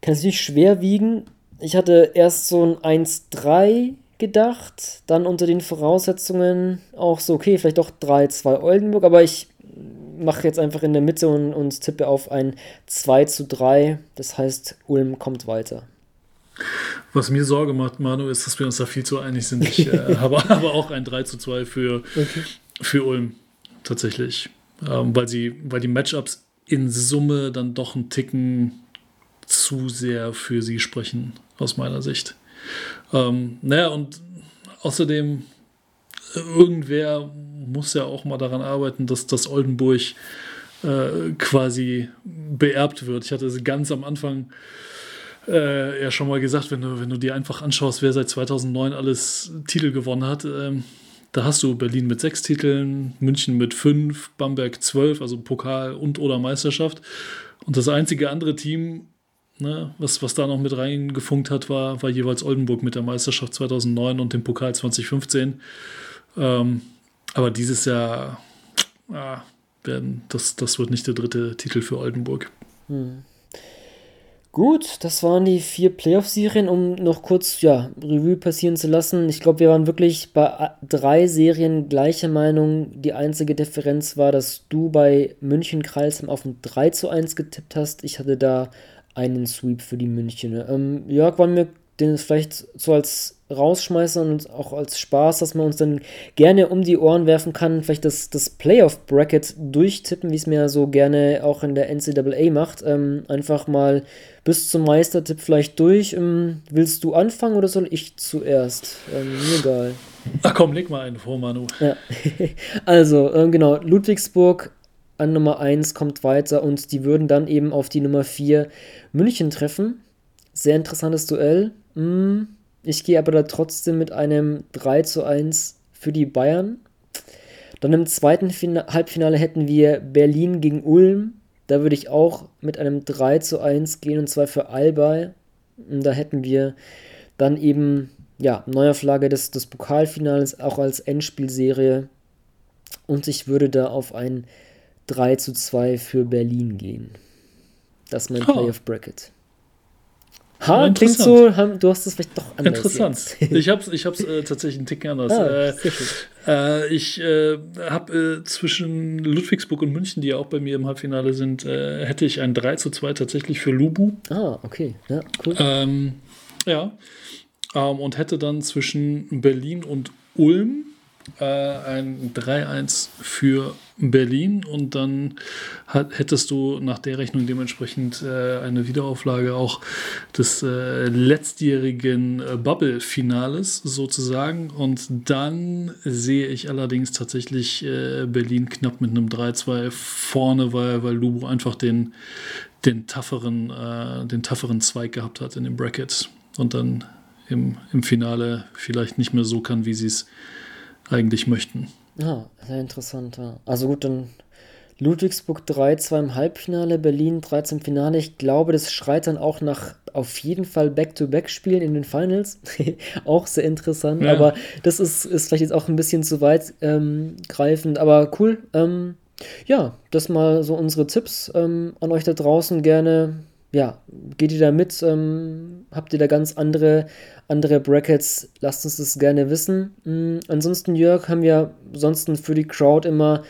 kann es natürlich schwer wiegen. Ich hatte erst so ein 1-3 gedacht, dann unter den Voraussetzungen auch so, okay, vielleicht doch 3-2 Oldenburg, aber ich mache jetzt einfach in der Mitte und, und tippe auf ein 2 zu 3. Das heißt, Ulm kommt weiter. Was mir Sorge macht, Manu, ist, dass wir uns da viel zu einig sind. Ich äh, habe aber auch ein 3 zu 2 für, okay. für Ulm tatsächlich. Ähm, weil, sie, weil die Matchups in Summe dann doch einen Ticken zu sehr für sie sprechen, aus meiner Sicht. Ähm, naja, und außerdem, irgendwer muss ja auch mal daran arbeiten, dass das Oldenburg äh, quasi beerbt wird. Ich hatte ganz am Anfang äh, ja schon mal gesagt, wenn du, wenn du dir einfach anschaust, wer seit 2009 alles Titel gewonnen hat, ähm, da hast du Berlin mit sechs Titeln, München mit fünf, Bamberg zwölf, also Pokal und oder Meisterschaft. Und das einzige andere Team, ne, was, was da noch mit reingefunkt hat, war, war jeweils Oldenburg mit der Meisterschaft 2009 und dem Pokal 2015. Ähm, aber dieses Jahr, ah, werden, das, das wird nicht der dritte Titel für Oldenburg. Hm. Gut, das waren die vier Playoff-Serien, um noch kurz ja, Revue passieren zu lassen. Ich glaube, wir waren wirklich bei drei Serien gleicher Meinung. Die einzige Differenz war, dass du bei München Kreilsheim auf ein 3 zu 1 getippt hast. Ich hatte da einen Sweep für die München. Ähm, Jörg, wollen wir den vielleicht so als Rausschmeißer und auch als Spaß, dass man uns dann gerne um die Ohren werfen kann, vielleicht das, das Playoff-Bracket durchtippen, wie es mir so gerne auch in der NCAA macht. Ähm, einfach mal bis zum Meistertipp vielleicht durch. Ähm, willst du anfangen oder soll ich zuerst? Ähm, mir egal. Ach komm, leg mal einen vor, Manu. Ja. also, ähm, genau, Ludwigsburg an Nummer 1 kommt weiter und die würden dann eben auf die Nummer 4 München treffen. Sehr interessantes Duell. Hm, ich gehe aber da trotzdem mit einem 3 zu 1 für die Bayern. Dann im zweiten Fina Halbfinale hätten wir Berlin gegen Ulm. Da würde ich auch mit einem 3 zu 1 gehen und zwar für Albay. Und da hätten wir dann eben, ja, Neuauflage des, des Pokalfinales auch als Endspielserie. Und ich würde da auf ein 3 zu 2 für Berlin gehen. Das ist mein oh. Playoff Bracket. Ha, klingt so, du hast es vielleicht doch anders. Interessant. Jetzt. Ich habe es ich äh, tatsächlich einen Ticken anders. Ah, äh, äh, ich äh, habe äh, zwischen Ludwigsburg und München, die ja auch bei mir im Halbfinale sind, äh, hätte ich ein 3 zu 2 tatsächlich für Lubu. Ah, okay. Ja, cool. Ähm, ja. Ähm, und hätte dann zwischen Berlin und Ulm ein 3-1 für Berlin und dann hat, hättest du nach der Rechnung dementsprechend äh, eine Wiederauflage auch des äh, letztjährigen äh, Bubble-Finales sozusagen und dann sehe ich allerdings tatsächlich äh, Berlin knapp mit einem 3-2 vorne, weil, weil Lubo einfach den, den, tougheren, äh, den tougheren Zweig gehabt hat in dem Bracket und dann im, im Finale vielleicht nicht mehr so kann, wie sie es eigentlich möchten. Ja, sehr interessant. Ja. Also gut, dann Ludwigsburg 3-2 im Halbfinale, Berlin 13 im Finale. Ich glaube, das schreit dann auch nach auf jeden Fall Back-to-Back-Spielen in den Finals. auch sehr interessant, ja. aber das ist, ist vielleicht jetzt auch ein bisschen zu weit ähm, greifend, aber cool. Ähm, ja, das mal so unsere Tipps ähm, an euch da draußen gerne ja, geht ihr da mit? Ähm, habt ihr da ganz andere, andere Brackets? Lasst uns das gerne wissen. Mhm, ansonsten, Jörg, haben wir ansonsten für die Crowd immer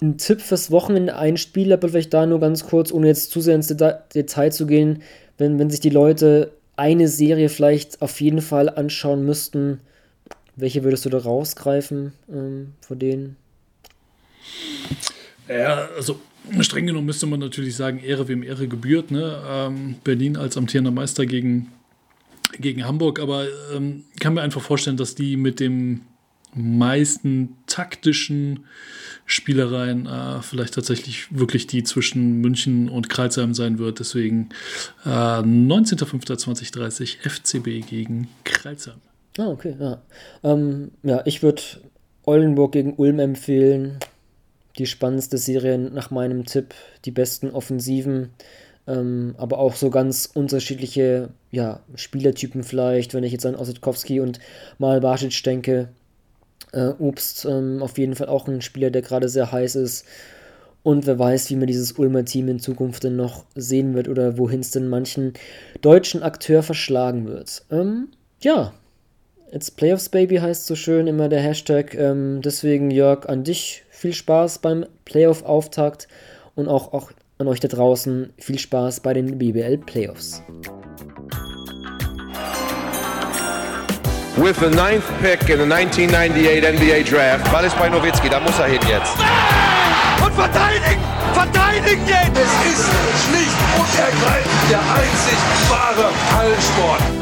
einen Tipp fürs Wochenende, ein Spiel, aber vielleicht da nur ganz kurz, ohne jetzt zu sehr ins Detail zu gehen, wenn, wenn sich die Leute eine Serie vielleicht auf jeden Fall anschauen müssten, welche würdest du da rausgreifen ähm, von denen? Ja, also streng genommen müsste man natürlich sagen, Ehre wem Ehre gebührt. Ne? Ähm, Berlin als amtierender Meister gegen, gegen Hamburg, aber ähm, kann mir einfach vorstellen, dass die mit dem meisten taktischen Spielereien äh, vielleicht tatsächlich wirklich die zwischen München und Kreuzheim sein wird. Deswegen äh, 19.05.2030 FCB gegen Kreuzheim. Ah, okay, ja. Ähm, ja, ich würde Oldenburg gegen Ulm empfehlen die spannendste Serie nach meinem Tipp, die besten Offensiven, ähm, aber auch so ganz unterschiedliche ja, Spielertypen vielleicht, wenn ich jetzt an Ossetkowski und Mal Basic denke. Äh, Obst ähm, auf jeden Fall auch ein Spieler, der gerade sehr heiß ist. Und wer weiß, wie man dieses Ulmer Team in Zukunft denn noch sehen wird oder wohin es denn manchen deutschen Akteur verschlagen wird. Ähm, ja, It's Playoffs Baby heißt so schön immer der Hashtag. Ähm, deswegen, Jörg, an dich viel Spaß beim Playoff-Auftakt und auch, auch an euch da draußen viel Spaß bei den BBL Playoffs. With the ninth pick in the 1998 NBA Draft. Ball ist bei Nowitzki, da muss er hin jetzt. Und verteidigen! Verteidigen jetzt! Es ist schlicht und ergreifend der einzig wahre Hallensport.